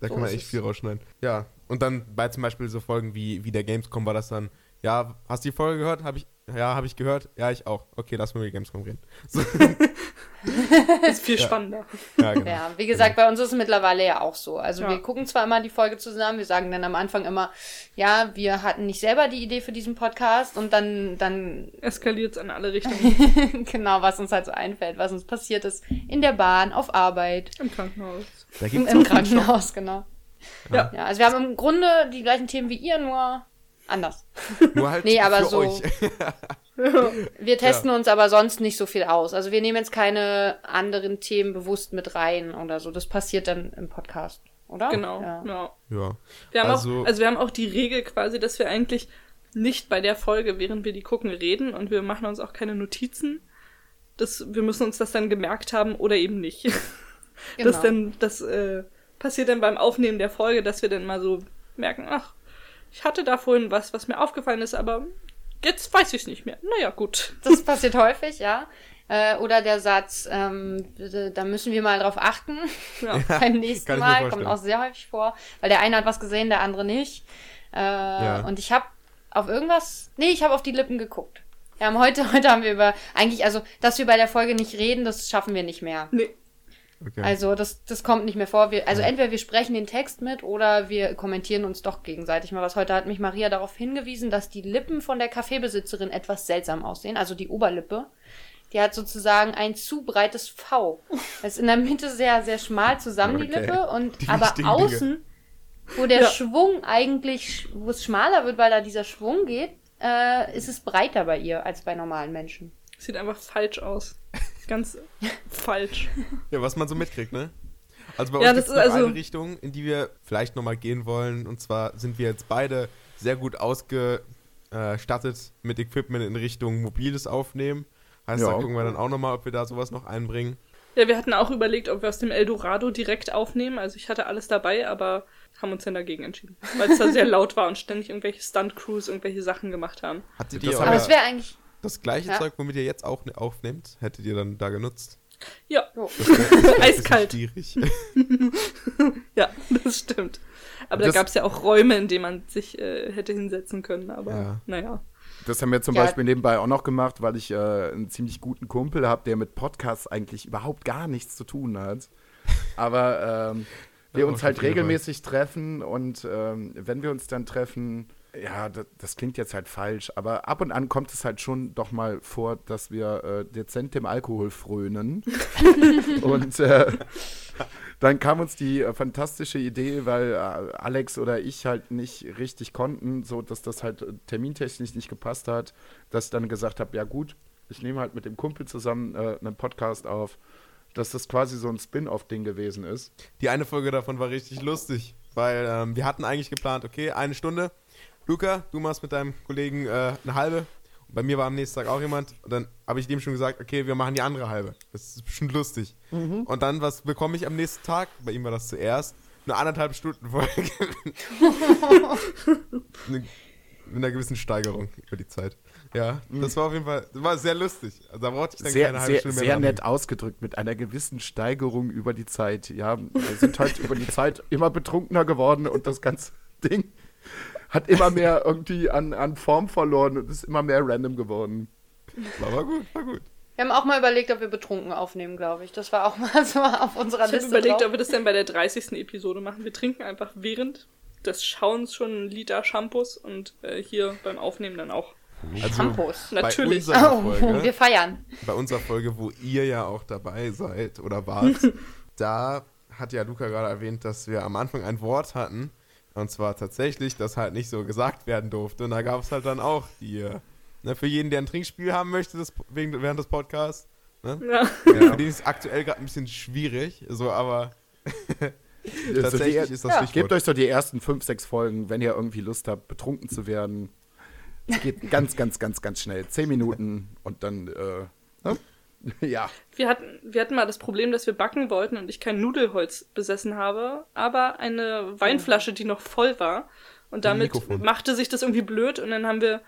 Da So kann man echt viel rausschneiden. Ja, und dann bei zum Beispiel so Folgen wie, wie der Gamescom war das dann, ja, hast du die Folge gehört? Hab ich, ja, habe ich gehört. Ja, ich auch. Okay, lass mal über die Gamescom reden. So, Ist viel spannender. ja, genau. Ja, wie gesagt, bei uns ist es mittlerweile ja auch so. Also Ja. wir gucken zwar immer die Folge zusammen, wir sagen dann am Anfang immer, ja, wir hatten nicht selber die Idee für diesen Podcast und dann, dann Eskaliert es in alle Richtungen genau, was uns halt so einfällt, was uns passiert ist in der Bahn, auf Arbeit, im Krankenhaus. Da im, gibt's im. Krankenhaus, genau. Ja. Ja, also wir haben im Grunde die gleichen Themen wie ihr, nur anders. Nur halt Nee, aber so- euch. Wir testen uns aber sonst nicht so viel aus. Also wir nehmen jetzt keine anderen Themen bewusst mit rein oder so. Das passiert dann im Podcast, oder? Genau. Ja. Ja. ja. Wir haben Also- auch, also wir haben auch die Regel quasi, dass wir eigentlich nicht bei der Folge, während wir die gucken, reden und wir machen uns auch keine Notizen. Das, wir müssen uns das dann gemerkt haben oder eben nicht. Genau. Das dann, das äh, passiert dann beim Aufnehmen der Folge, dass wir dann mal so merken, ach, ich hatte da vorhin was, was mir aufgefallen ist, aber jetzt weiß ich es nicht mehr. Naja, gut. Das passiert häufig, ja. Äh, oder der Satz, ähm, da müssen wir mal drauf achten. Ja. Beim nächsten Mal kommt auch sehr häufig vor, weil der eine hat was gesehen, der andere nicht. Äh, Und ich habe auf irgendwas, nee, ich habe auf die Lippen geguckt. Wir haben heute, heute haben wir über, eigentlich, also, dass wir bei der Folge nicht reden, das schaffen wir nicht mehr. Nee. Okay. Also das, das kommt nicht mehr vor. Wir, also entweder wir sprechen den Text mit oder wir kommentieren uns doch gegenseitig mal was. Heute hat mich Maria darauf hingewiesen, dass die Lippen von der Kaffeebesitzerin etwas seltsam aussehen. Also die Oberlippe. Die hat sozusagen ein zu breites V. Es ist in der Mitte sehr, sehr schmal zusammen, die Okay. Lippe. Und Die aber außen, wo der Ja. Schwung eigentlich, wo es schmaler wird, weil da dieser Schwung geht, äh, ist es breiter bei ihr als bei normalen Menschen. Sieht einfach falsch aus. Ganz falsch. Ja, was man so mitkriegt, ne? Also bei Ja, uns das gibt es ist noch also- eine Richtung, in die wir vielleicht nochmal gehen wollen. Und zwar sind wir jetzt beide sehr gut ausgestattet mit Equipment in Richtung mobiles Aufnehmen. Heißt, Ja. da gucken wir dann auch nochmal, ob wir da sowas noch einbringen. Ja, wir hatten auch überlegt, ob wir aus dem Eldorado direkt aufnehmen. Also ich hatte alles dabei, aber haben uns dann dagegen entschieden. Weil es da sehr laut war und ständig irgendwelche Stunt-Crews irgendwelche Sachen gemacht haben. Hattet Das ihr haben Aber es wäre eigentlich. Das gleiche Ja. Zeug, womit ihr jetzt auch ne- aufnehmt, hättet ihr dann da genutzt? Ja. Das wär- Eiskalt. Das ist schwierig. ja, das stimmt. Aber Das- da gab es ja auch Räume, in denen man sich äh, hätte hinsetzen können. Aber Ja. naja. Das haben wir zum Ja. Beispiel nebenbei auch noch gemacht, weil ich äh, einen ziemlich guten Kumpel habe, der mit Podcasts eigentlich überhaupt gar nichts zu tun hat. Aber ähm, wir Ja, uns halt dabei. regelmäßig treffen und ähm, wenn wir uns dann treffen, ja, das, das klingt jetzt halt falsch, aber ab und an kommt es halt schon doch mal vor, dass wir äh, dezent dem Alkohol frönen. und äh, dann kam uns die äh, fantastische Idee, weil äh, Alex oder ich halt nicht richtig konnten, so dass das halt äh, termintechnisch nicht gepasst hat, dass ich dann gesagt habe, ja gut, ich nehme halt mit dem Kumpel zusammen äh, einen Podcast auf, dass das quasi so ein Spin-off-Ding gewesen ist. Die eine Folge davon war richtig lustig, weil ähm, wir hatten eigentlich geplant, okay, eine Stunde. Luca, du machst mit deinem Kollegen äh, eine halbe. Und bei mir war am nächsten Tag auch jemand. Und dann habe ich dem schon gesagt, okay, wir machen die andere halbe. Das ist bestimmt lustig. Und dann, was bekomme ich am nächsten Tag? Bei ihm war das zuerst. Eine anderthalb Stunden Folge. Eine- mit einer gewissen Steigerung über die Zeit. Ja, das war auf jeden Fall, das war sehr lustig. Also da brauchte ich dann Sehr, keine halbe sehr, Stunde mehr sehr nett ausgedrückt, mit einer gewissen Steigerung über die Zeit. Ja, wir sind halt über die Zeit immer betrunkener geworden und das ganze Ding hat immer mehr irgendwie an, an Form verloren und ist immer mehr random geworden. War, gut, war gut. Wir haben auch mal überlegt, ob wir betrunken aufnehmen, glaube ich. Das war auch mal so auf unserer Ich habe Liste. überlegt, drauf. ob wir das dann bei der 30. Episode machen. Wir trinken einfach während des Schauens schon einen Liter Shampoos und äh, hier beim Aufnehmen dann auch. Also Shampoos. Natürlich. Bei unserer Oh, Folge, wir feiern. bei unserer Folge, wo ihr ja auch dabei seid oder wart, da hat ja Luca gerade erwähnt, dass wir am Anfang ein Wort hatten. Und zwar tatsächlich, das halt nicht so gesagt werden durfte. Und da gab es halt dann auch die, ne, für jeden, der ein Trinkspiel haben möchte das, wegen, während des Podcasts, Ne? Ja. Für den ist aktuell gerade ein bisschen schwierig, so, aber Also tatsächlich die, ist das ja. Gebt euch so die ersten fünf, sechs Folgen, wenn ihr irgendwie Lust habt, betrunken zu werden. Es geht ganz, ganz, ganz, ganz schnell. Zehn Minuten und dann, äh, ne? ja. Wir hatten, wir hatten mal das Problem, dass wir backen wollten und ich kein Nudelholz besessen habe, aber eine Weinflasche, die noch voll war. Und damit machte sich das irgendwie blöd und dann haben wir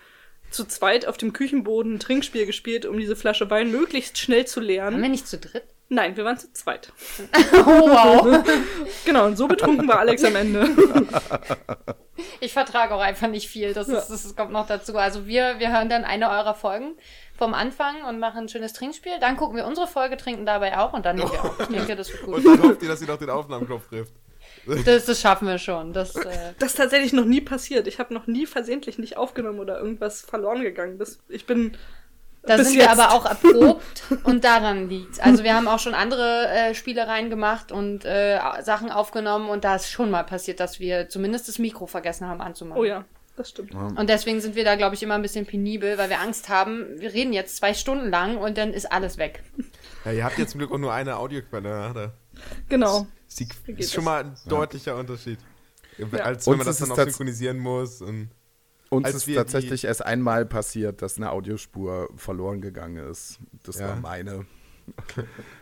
zu zweit auf dem Küchenboden ein Trinkspiel gespielt, um diese Flasche Wein möglichst schnell zu Waren leeren. wir nicht zu dritt? Nein, wir waren zu zweit. Oh, wow. Genau, und so betrunken war Alex am Ende. Ich vertrage auch einfach nicht viel. Das, ist, das kommt noch dazu. Also wir, wir hören dann eine eurer Folgen vom Anfang und machen ein schönes Trinkspiel. Dann gucken wir unsere Folge, trinken dabei auch und dann nehmen wir auf. Ich denke, das wird Und gut. dann hofft ihr, dass ihr noch den Aufnahmeknopf trifft. Das, das schaffen wir schon. Das, äh, Das ist tatsächlich noch nie passiert. Ich habe noch nie versehentlich nicht aufgenommen oder irgendwas verloren gegangen. Das, ich bin. da sind wir jetzt. aber auch erprobt und daran liegt's. Also wir haben auch schon andere äh, Spielereien gemacht und äh, Sachen aufgenommen und da ist schon mal passiert, dass wir zumindest das Mikro vergessen haben anzumachen. Oh ja, das stimmt. Und deswegen sind wir da, glaube ich, immer ein bisschen penibel, weil wir Angst haben, wir reden jetzt zwei Stunden lang und dann ist alles weg. Ja, ihr habt jetzt zum Glück auch nur eine Audioquelle. Ja, da Genau. ist, die, geht ist schon das? mal ein deutlicher Unterschied. Ja. Als wenn Uns man das dann noch synchronisieren muss. Und Uns Als ist wir tatsächlich erst einmal passiert, dass eine Audiospur verloren gegangen ist. Das Ja. war meine.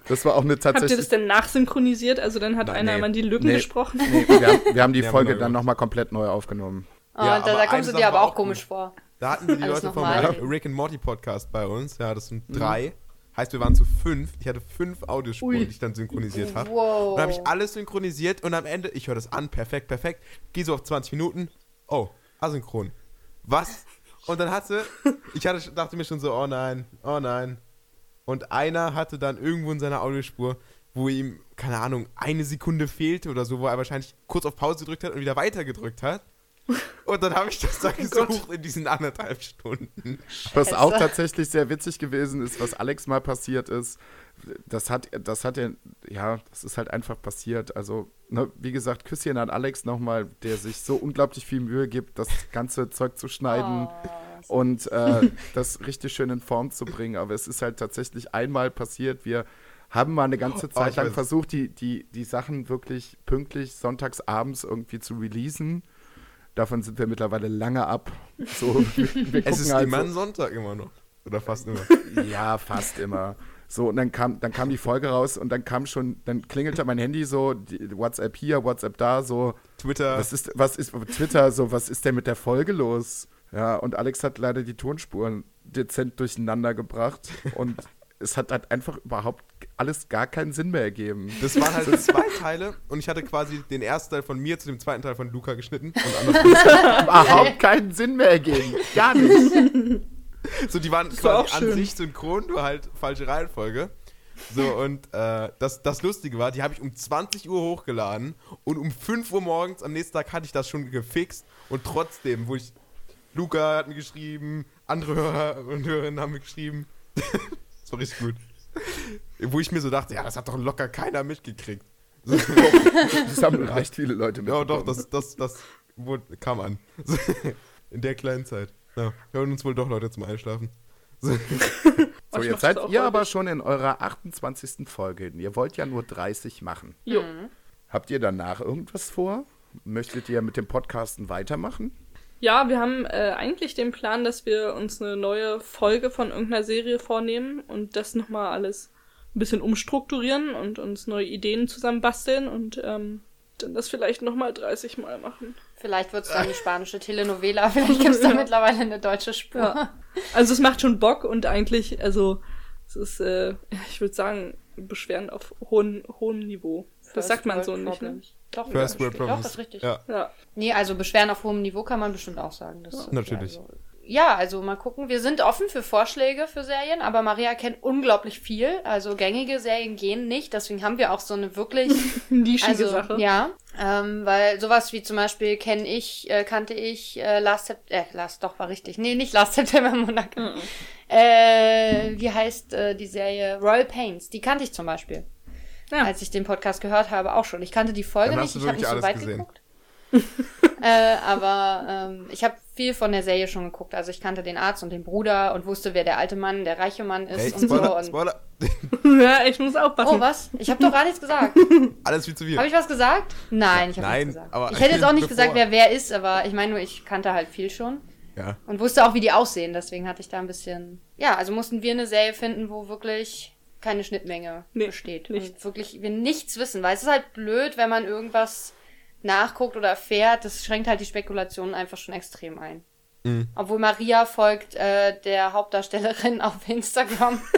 Das war auch eine Habt ihr tatsächlich. das denn nachsynchronisiert? Also dann hat Nein, einer nee. immer die Lücken Nee. gesprochen? Nee, wir, haben, wir haben die Nee, haben wir Folge neu dann gemacht. nochmal komplett neu aufgenommen. Und Ja, da, da kommst du dir aber auch komisch vor. da hatten wir die Leute vom. Rick and Morty Podcast bei uns. Ja, das sind drei. Heißt, wir waren zu fünf. Ich hatte fünf Audiospuren, Ui. die ich dann synchronisiert habe. Wow. Dann habe ich alles synchronisiert und am Ende, ich höre das an, perfekt, perfekt. Gehe so auf 20 Minuten. Oh, asynchron. Was? Und dann hatte, ich hatte, dachte mir schon so, oh nein, oh nein. Und einer hatte dann irgendwo in seiner Audiospur, wo ihm, keine Ahnung, eine Sekunde fehlte oder so, wo er wahrscheinlich kurz auf Pause gedrückt hat und wieder weiter gedrückt hat. Und dann habe ich das dann gesucht in diesen anderthalb Stunden. Was Scheiße. auch tatsächlich sehr witzig gewesen ist, was Alex mal passiert ist, das hat, das hat er, ja, das ist halt einfach passiert. Also, ne, wie gesagt, Küsschen an Alex nochmal, der sich so unglaublich viel Mühe gibt, das ganze Zeug zu schneiden Oh. und äh, das richtig schön in Form zu bringen. Aber es ist halt tatsächlich einmal passiert. Wir haben mal eine ganze Oh, Zeit ich lang versucht, die, die, die Sachen wirklich pünktlich sonntags abends irgendwie zu releasen. Davon sind wir mittlerweile lange ab. So, wir, wir Es ist halt immer so- ein Sonntag immer noch. Oder fast immer. ja, fast immer. So, und dann kam, dann kam die Folge raus und dann kam schon, dann klingelte mein Handy so, die, WhatsApp hier, WhatsApp da, so, Twitter. was ist, was ist, Twitter, so, was ist denn mit der Folge los? Ja, und Alex hat leider die Tonspuren dezent durcheinander gebracht und es hat halt einfach überhaupt alles gar keinen Sinn mehr ergeben. Das waren halt zwei Teile und ich hatte quasi den ersten Teil von mir zu dem zweiten Teil von Luca geschnitten und andersrum. überhaupt keinen Sinn mehr ergeben. Gar nicht. So, die waren war quasi auch an sich synchron, nur halt falsche Reihenfolge. So, und äh, das, das Lustige war, die habe ich um 20 Uhr hochgeladen und um 5 Uhr morgens am nächsten Tag hatte ich das schon gefixt und trotzdem, wo ich. Luca hat mir geschrieben, andere Hörer und Hörerinnen haben mir geschrieben. das war richtig gut. Wo ich mir so dachte, ja, das hat doch locker keiner mitgekriegt. So, Das haben recht viele Leute ja, doch, mitbekommen. das, das, das wurde, kam an. In der kleinen Zeit. Ja, hören uns wohl doch Leute zum Einschlafen. So. So, Oh, ich jetzt seid ihr aber schon in eurer 28. Folge. Ihr wollt ja nur 30 machen. Jo. Habt ihr danach irgendwas vor? Möchtet ihr mit dem Podcasten weitermachen? Ja, wir haben äh, eigentlich den Plan, dass wir uns eine neue Folge von irgendeiner Serie vornehmen und das nochmal alles ein bisschen umstrukturieren und uns neue Ideen zusammenbasteln und ähm, dann das vielleicht nochmal 30 Mal machen. Vielleicht wird es dann die spanische Telenovela, vielleicht gibt es da mittlerweile eine deutsche Spur. Ja. Also es macht schon Bock und eigentlich, also es ist, äh, ja, ich würde sagen, Beschweren auf hohem, Niveau. Das First sagt man so nicht, ne? Doch, First ja, World Doch, Problems. das ist richtig. Ja. Ja. Nee, also Beschweren auf hohem Niveau kann man bestimmt auch sagen. Das, Natürlich. Also, ja, also mal gucken. Wir sind offen für Vorschläge für Serien, aber Maria kennt unglaublich viel. Also gängige Serien gehen nicht. Deswegen haben wir auch so eine wirklich Nischige also, Sache. Ja, ähm, weil sowas wie zum Beispiel kenne ich, äh, kannte ich äh, Last September, äh, Last, doch war richtig. Nee, nicht Last September Monaco. Mhm. Äh, wie heißt äh, die Serie? Royal Pains. Die kannte ich zum Beispiel. Ja. Als ich den Podcast gehört habe, auch schon. Ich kannte die Folge nicht, hast du ich habe nicht wirklich so alles weit gesehen. geguckt. äh, aber ähm, ich habe viel von der Serie schon geguckt. Also ich kannte den Arzt und den Bruder und wusste, wer der alte Mann, der reiche Mann ist Hey, und Spoiler, so. Und Spoiler. ja, ich muss aufpassen. oh, was? Ich habe doch gar nichts gesagt. Alles viel zu viel. Habe ich was gesagt? Nein, ich habe Nein, nichts gesagt. aber ich hätte jetzt auch nicht bevor- gesagt, wer wer ist, aber ich meine nur, ich kannte halt viel schon Ja. und wusste auch, wie die aussehen. Deswegen hatte ich da ein bisschen. Ja, also mussten wir eine Serie finden, wo wirklich keine Schnittmenge Nee, besteht. nichts. Und wirklich wir nichts wissen, weil es ist halt blöd, wenn man irgendwas nachguckt oder erfährt. Das schränkt halt die Spekulationen einfach schon extrem ein. Mhm. Obwohl Maria folgt äh, der Hauptdarstellerin auf Instagram.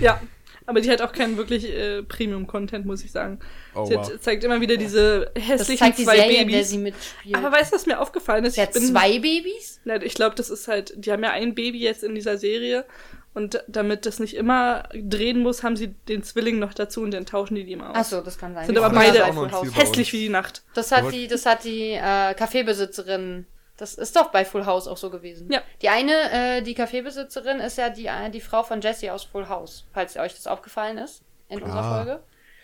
Ja, aber die hat auch keinen wirklich äh, Premium-Content, muss ich sagen. Oh, sie wow. hat, zeigt immer wieder diese Das hässlichen zeigt die zwei Serie, in der Babys. sie mitspielt. aber weißt du, was mir aufgefallen ist? sie hat Ich bin- zwei Babys? Na, ich glaube, das ist halt, die haben ja ein Baby jetzt in dieser Serie und damit das nicht immer drehen muss, haben sie den Zwilling noch dazu und dann tauschen die die immer aus. Ach so, das kann sein. Sind aber beide. Hässlich wie die Nacht. Das hat die, das hat die äh, Kaffeebesitzerin. Das ist doch bei Full House auch so gewesen. Ja. Die eine, äh, die Kaffeebesitzerin, ist ja die, äh, die Frau von Jesse aus Full House, falls euch das aufgefallen ist in unserer Ah. Folge.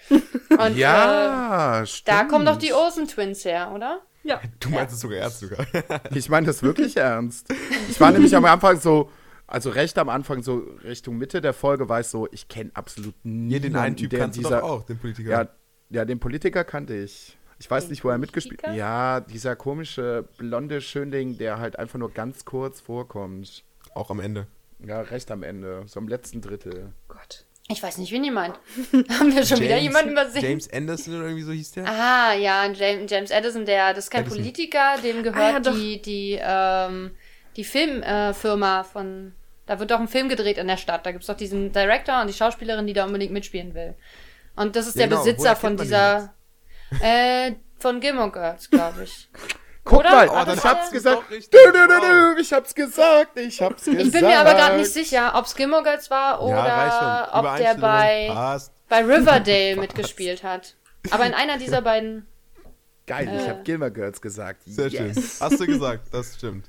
Und äh, ja, stimmt. da kommen doch die Olsen Twins her, oder? Ja. Du meinst es sogar ernst sogar. Ich meine das wirklich ernst. Ich war nämlich am Anfang so, also recht am Anfang, so Richtung Mitte der Folge, war ich so, ich kenne absolut niemanden, Hier, den einen Typ der in kannst du dieser, doch auch, den Politiker. Ja, ja, den Politiker kannte ich. Ich weiß Den nicht, wo er mitgespielt Politiker? Ja, dieser komische blonde Schönling, der halt einfach nur ganz kurz vorkommt. Auch am Ende. Ja, recht am Ende, so im letzten Drittel. Gott. Ich weiß nicht, wen ihr meint. Haben wir schon wieder jemanden übersehen? James Anderson oder irgendwie so hieß der? Aha, ja, James, James Edison, der, das ist kein Edison. Politiker, dem Ah, gehört ja, doch. die, die, ähm, die Filmfirma äh, von, da wird doch ein Film gedreht in der Stadt. Da gibt's doch diesen Director und die Schauspielerin, die da unbedingt mitspielen will. Und das ist Ja, der genau. Besitzer Woher von dieser, äh, von Gilmore Girls, glaube ich. Guck Oder? mal, das ich hab's gesagt. Du, du, du, ich hab's gesagt, ich hab's gesagt. Ich bin mir aber gerade nicht sicher, ob's Gilmore Girls war oder ja, ob der bei, Passt. bei Riverdale mitgespielt hat. Aber in einer dieser beiden Geil, ich Äh. hab Gilmore Girls gesagt. Sehr yes. schön. Hast du gesagt, das stimmt.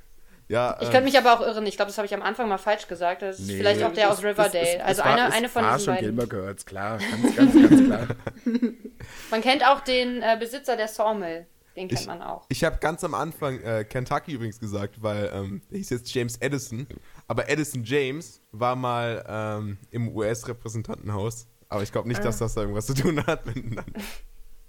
Ja, Ich ähm, könnte mich aber auch irren. Ich glaube, das habe ich am Anfang mal falsch gesagt. Das ist Nee, vielleicht auch der aus Riverdale. das- das also war- eine, es eine von war diesen schon beiden. Gilmore Girls, klar. Ganz, ganz, ganz klar. Man kennt auch den äh, Besitzer der Sawmill. Den kennt Ich- man auch. Ich habe ganz am Anfang äh, Kentucky übrigens gesagt, weil ähm, der hieß jetzt James Edison, aber Edison James war mal ähm, im US-Repräsentantenhaus. Aber ich glaube nicht, Ah. dass das da irgendwas zu tun hat miteinander.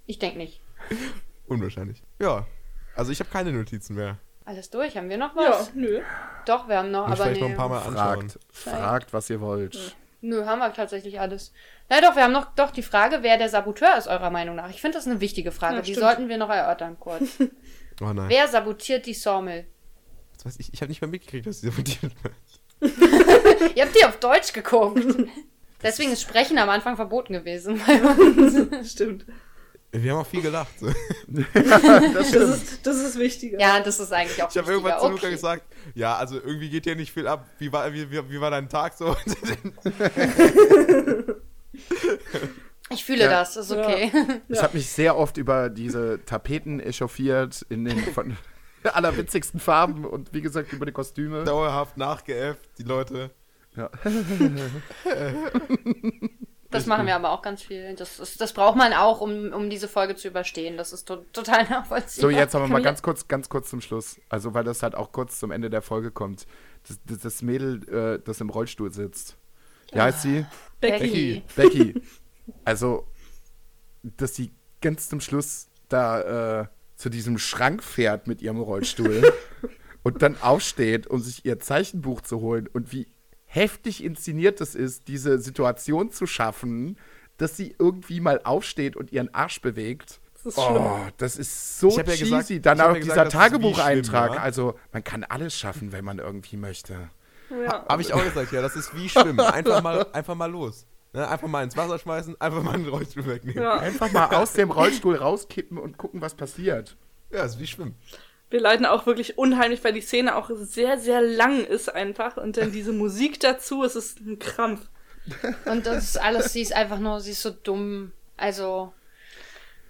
Ich denke nicht. Unwahrscheinlich. Ja. Also ich habe keine Notizen mehr. Alles durch. Haben wir noch Ja, was? nö. Doch, wir haben noch, Muss aber vielleicht nee. noch ein paar Mal anschauen. Fragt, fragt, was ihr wollt. Nö, haben wir tatsächlich alles. Na doch, wir haben noch doch die Frage, wer der Saboteur ist, eurer Meinung nach. Ich finde das eine wichtige Frage. Ja, die sollten wir noch erörtern kurz. Oh nein. wer sabotiert die Sawmill? Das weiß ich ich habe nicht mal mitgekriegt, dass sie sabotiert wird. Ihr habt die auf Deutsch geguckt. Deswegen ist Sprechen am Anfang verboten gewesen bei uns. Stimmt. Wir haben auch viel gelacht. So. Das ist, das ist wichtiger. Ja, das ist eigentlich auch Ich habe irgendwann zu Luca Okay. gesagt, ja, also irgendwie geht hier nicht viel ab. Wie war, wie, wie, wie war dein Tag so? Ich fühle Ja. das, ist okay. Ich habe mich sehr oft über diese Tapeten echauffiert in den von allerwitzigsten Farben und wie gesagt über die Kostüme. Dauerhaft nachgeäfft, die Leute. Ja. Das machen wir aber auch ganz viel. Das, ist, das braucht man auch, um, um diese Folge zu überstehen. Das ist to total nachvollziehbar. So, jetzt aber mal ganz kurz, ganz kurz zum Schluss. Also, weil das halt auch kurz zum Ende der Folge kommt. Das, das, das Mädel, äh, das im Rollstuhl sitzt. Wie heißt sie? Becky. Becky. Also, dass sie ganz zum Schluss da äh, zu diesem Schrank fährt mit ihrem Rollstuhl und dann aufsteht, um sich ihr Zeichenbuch zu holen und wie heftig inszeniert es ist, diese Situation zu schaffen, dass sie irgendwie mal aufsteht und ihren Arsch bewegt. Das ist schlimm. Oh, das ist so Ich hab ja cheesy. gesagt- Dann auch ja dieser gesagt, Tagebucheintrag. Ja? Also, man kann alles schaffen, wenn man irgendwie möchte. Ja. Habe ich auch gesagt, ja, das ist wie Schwimmen. Einfach mal, einfach mal los. Ne, einfach mal ins Wasser schmeißen, einfach mal einen Rollstuhl wegnehmen. Ja, Ja. Einfach mal aus dem Rollstuhl rauskippen und gucken, was passiert. ist wie Schwimmen. Wir leiden auch wirklich unheimlich, weil die Szene auch sehr, sehr lang ist einfach. Und dann diese Musik dazu, es ist ein Krampf. Und das ist alles, sie ist einfach nur, sie ist so dumm. Also,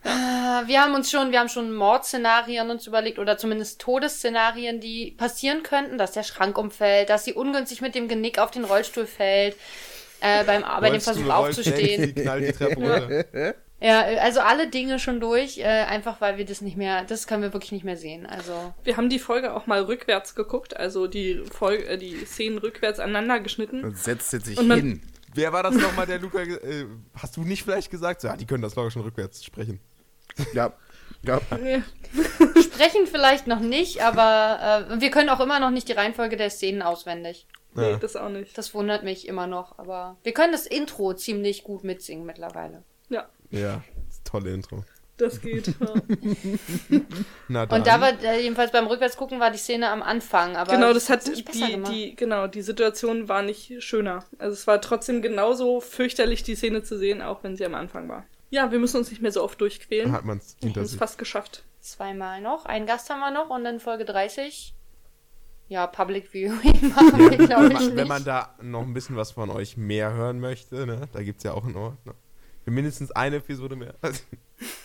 äh, wir haben uns schon, wir haben schon Mordszenarien uns überlegt oder zumindest Todesszenarien, die passieren könnten, dass der Schrank umfällt, dass sie ungünstig mit dem Genick auf den Rollstuhl fällt, äh, beim, bei dem Versuch aufzustehen. Sie knallt die Treppe runter. Ja, also alle Dinge schon durch, äh, einfach weil wir das nicht mehr, das können wir wirklich nicht mehr sehen. Also Wir haben die Folge auch mal rückwärts geguckt, also die Folge, äh, die Szenen rückwärts aneinander geschnitten. Und setzte sich Und hin. Wer war das nochmal, der Luca? Äh, hast du nicht vielleicht gesagt? So, Ja, die können das locker schon rückwärts sprechen. Ja. ja. sprechen vielleicht noch nicht, aber äh, wir können auch immer noch nicht die Reihenfolge der Szenen auswendig. Nee, Ja. das auch nicht. Das wundert mich immer noch, aber wir können das Intro ziemlich gut mitsingen mittlerweile. Ja, Ja, tolle Intro. das geht. Ja. Na dann. Und da war jedenfalls beim Rückwärtsgucken war die Szene am Anfang, aber genau, das hat die, die, genau, die Situation war nicht schöner. Also es war trotzdem genauso fürchterlich, die Szene zu sehen, auch wenn sie am Anfang war. Ja, wir müssen uns nicht mehr so oft durchquälen. hat man es Wir hinter sich. fast geschafft. Zweimal noch, einen Gast haben wir noch und dann Folge 30. Ja, Public Viewing machen wir, wenn, glaube ich, man, nicht. wenn man da noch ein bisschen was von euch mehr hören möchte, ne, da gibt es ja auch einen Ort. Ne? Mindestens eine Episode mehr.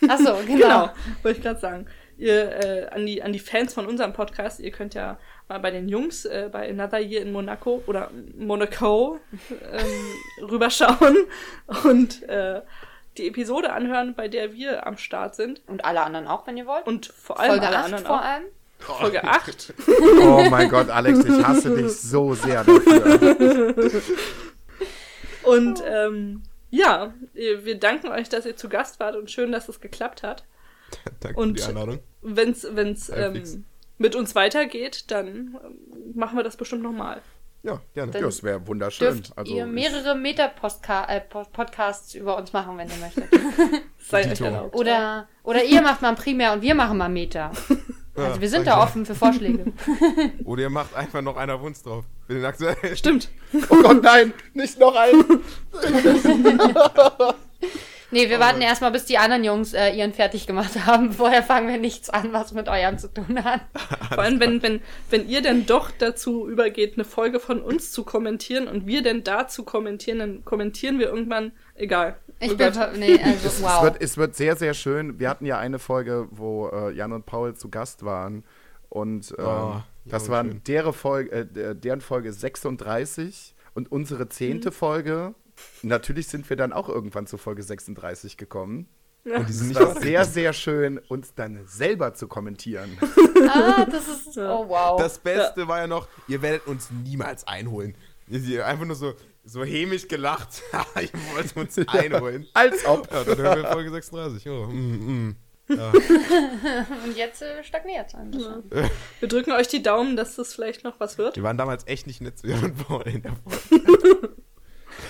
Achso, genau. Genau, wollte ich gerade sagen. Ihr, äh, an, die, an die Fans von unserem Podcast, ihr könnt ja mal bei den Jungs äh, bei Another Year in Monaco oder Monaco ähm, rüberschauen und äh, die Episode anhören, bei der wir am Start sind. Und alle anderen auch, wenn ihr wollt. Und vor allem Folge alle 8 anderen vor auch. allem. Folge 8. Oh mein Gott, Alex, ich hasse dich so sehr dafür. Und ähm, ja, ihr- wir danken euch, dass ihr zu Gast wart und schön, dass es geklappt hat. Danke Und- für die Einladung. Wenn's, wenn's Äh, fix. ähm, mit uns weitergeht, dann ähm, machen wir das bestimmt nochmal. Ja, gerne. Dann Ja, das wäre wunderschön. Dürft Also ihr mehrere Meta-Podcasts über uns machen, wenn ihr möchtet. Sei Dito. euch erlaubt. Oder, oder ihr macht mal ein Primär und wir machen mal Meta. Also wir sind da offen für Vorschläge. Oder ihr macht einfach noch einer Wunsch drauf. Für den aktuellen. Stimmt. Oh Gott, nein, nicht noch ein. Nee, wir warten erstmal, bis die anderen Jungs äh, ihren fertig gemacht haben. Vorher fangen wir nichts an, was mit eurem zu tun hat. Vor allem, wenn, wenn, wenn ihr denn doch dazu übergeht, eine Folge von uns zu kommentieren und wir denn dazu kommentieren, dann kommentieren wir irgendwann, egal. Ich Oh bin, nee, also Es, wow. wird, es wird sehr, sehr schön. Wir hatten ja eine Folge, wo äh, Jan und Paul zu Gast waren. Und ähm, Oh, das ja, war schön. deren Folge, äh, der- deren Folge 36 und unsere zehnte Folge. Natürlich sind wir dann auch irgendwann zu Folge 36 gekommen. Und die sind Es nicht war sehr, sehr schön, uns dann selber zu kommentieren. Ah, das ist. Oh wow. Das Beste war ja noch, ihr werdet uns niemals einholen. Einfach nur so, so hämisch gelacht. ihr wollt uns einholen. Als ob. Ja, dann hören wir Folge 36. Oh, mm, mm. Ja. Und jetzt äh, stagniert es ein bisschen. Wir drücken euch die Daumen, dass das vielleicht noch was wird. Wir waren damals echt nicht nett zu Paul in der Folge.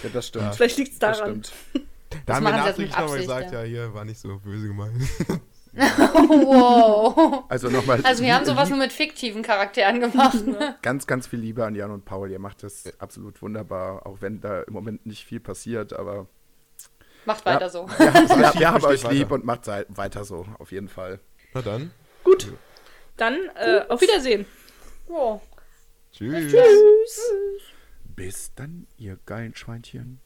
Ja, das stimmt. Vielleicht liegt es Das daran. stimmt. Da haben wir nachträglich nochmal gesagt, ja. ja. hier war nicht so böse gemeint. wow. Also nochmal. Also wir haben sowas nur mit fiktiven Charakteren gemacht. Ne? Ganz, ganz viel Liebe an Jan und Paul. Ihr macht das absolut wunderbar, auch wenn da im Moment nicht viel passiert, aber Macht Ja. weiter so. wir, wir, wir haben Besteht euch lieb weiter. und macht weiter so, auf jeden Fall. Na dann. Gut. Dann äh, auf Wiedersehen. Oh. Tschüss. Tschüss. Bis dann, ihr geilen Schweinchen.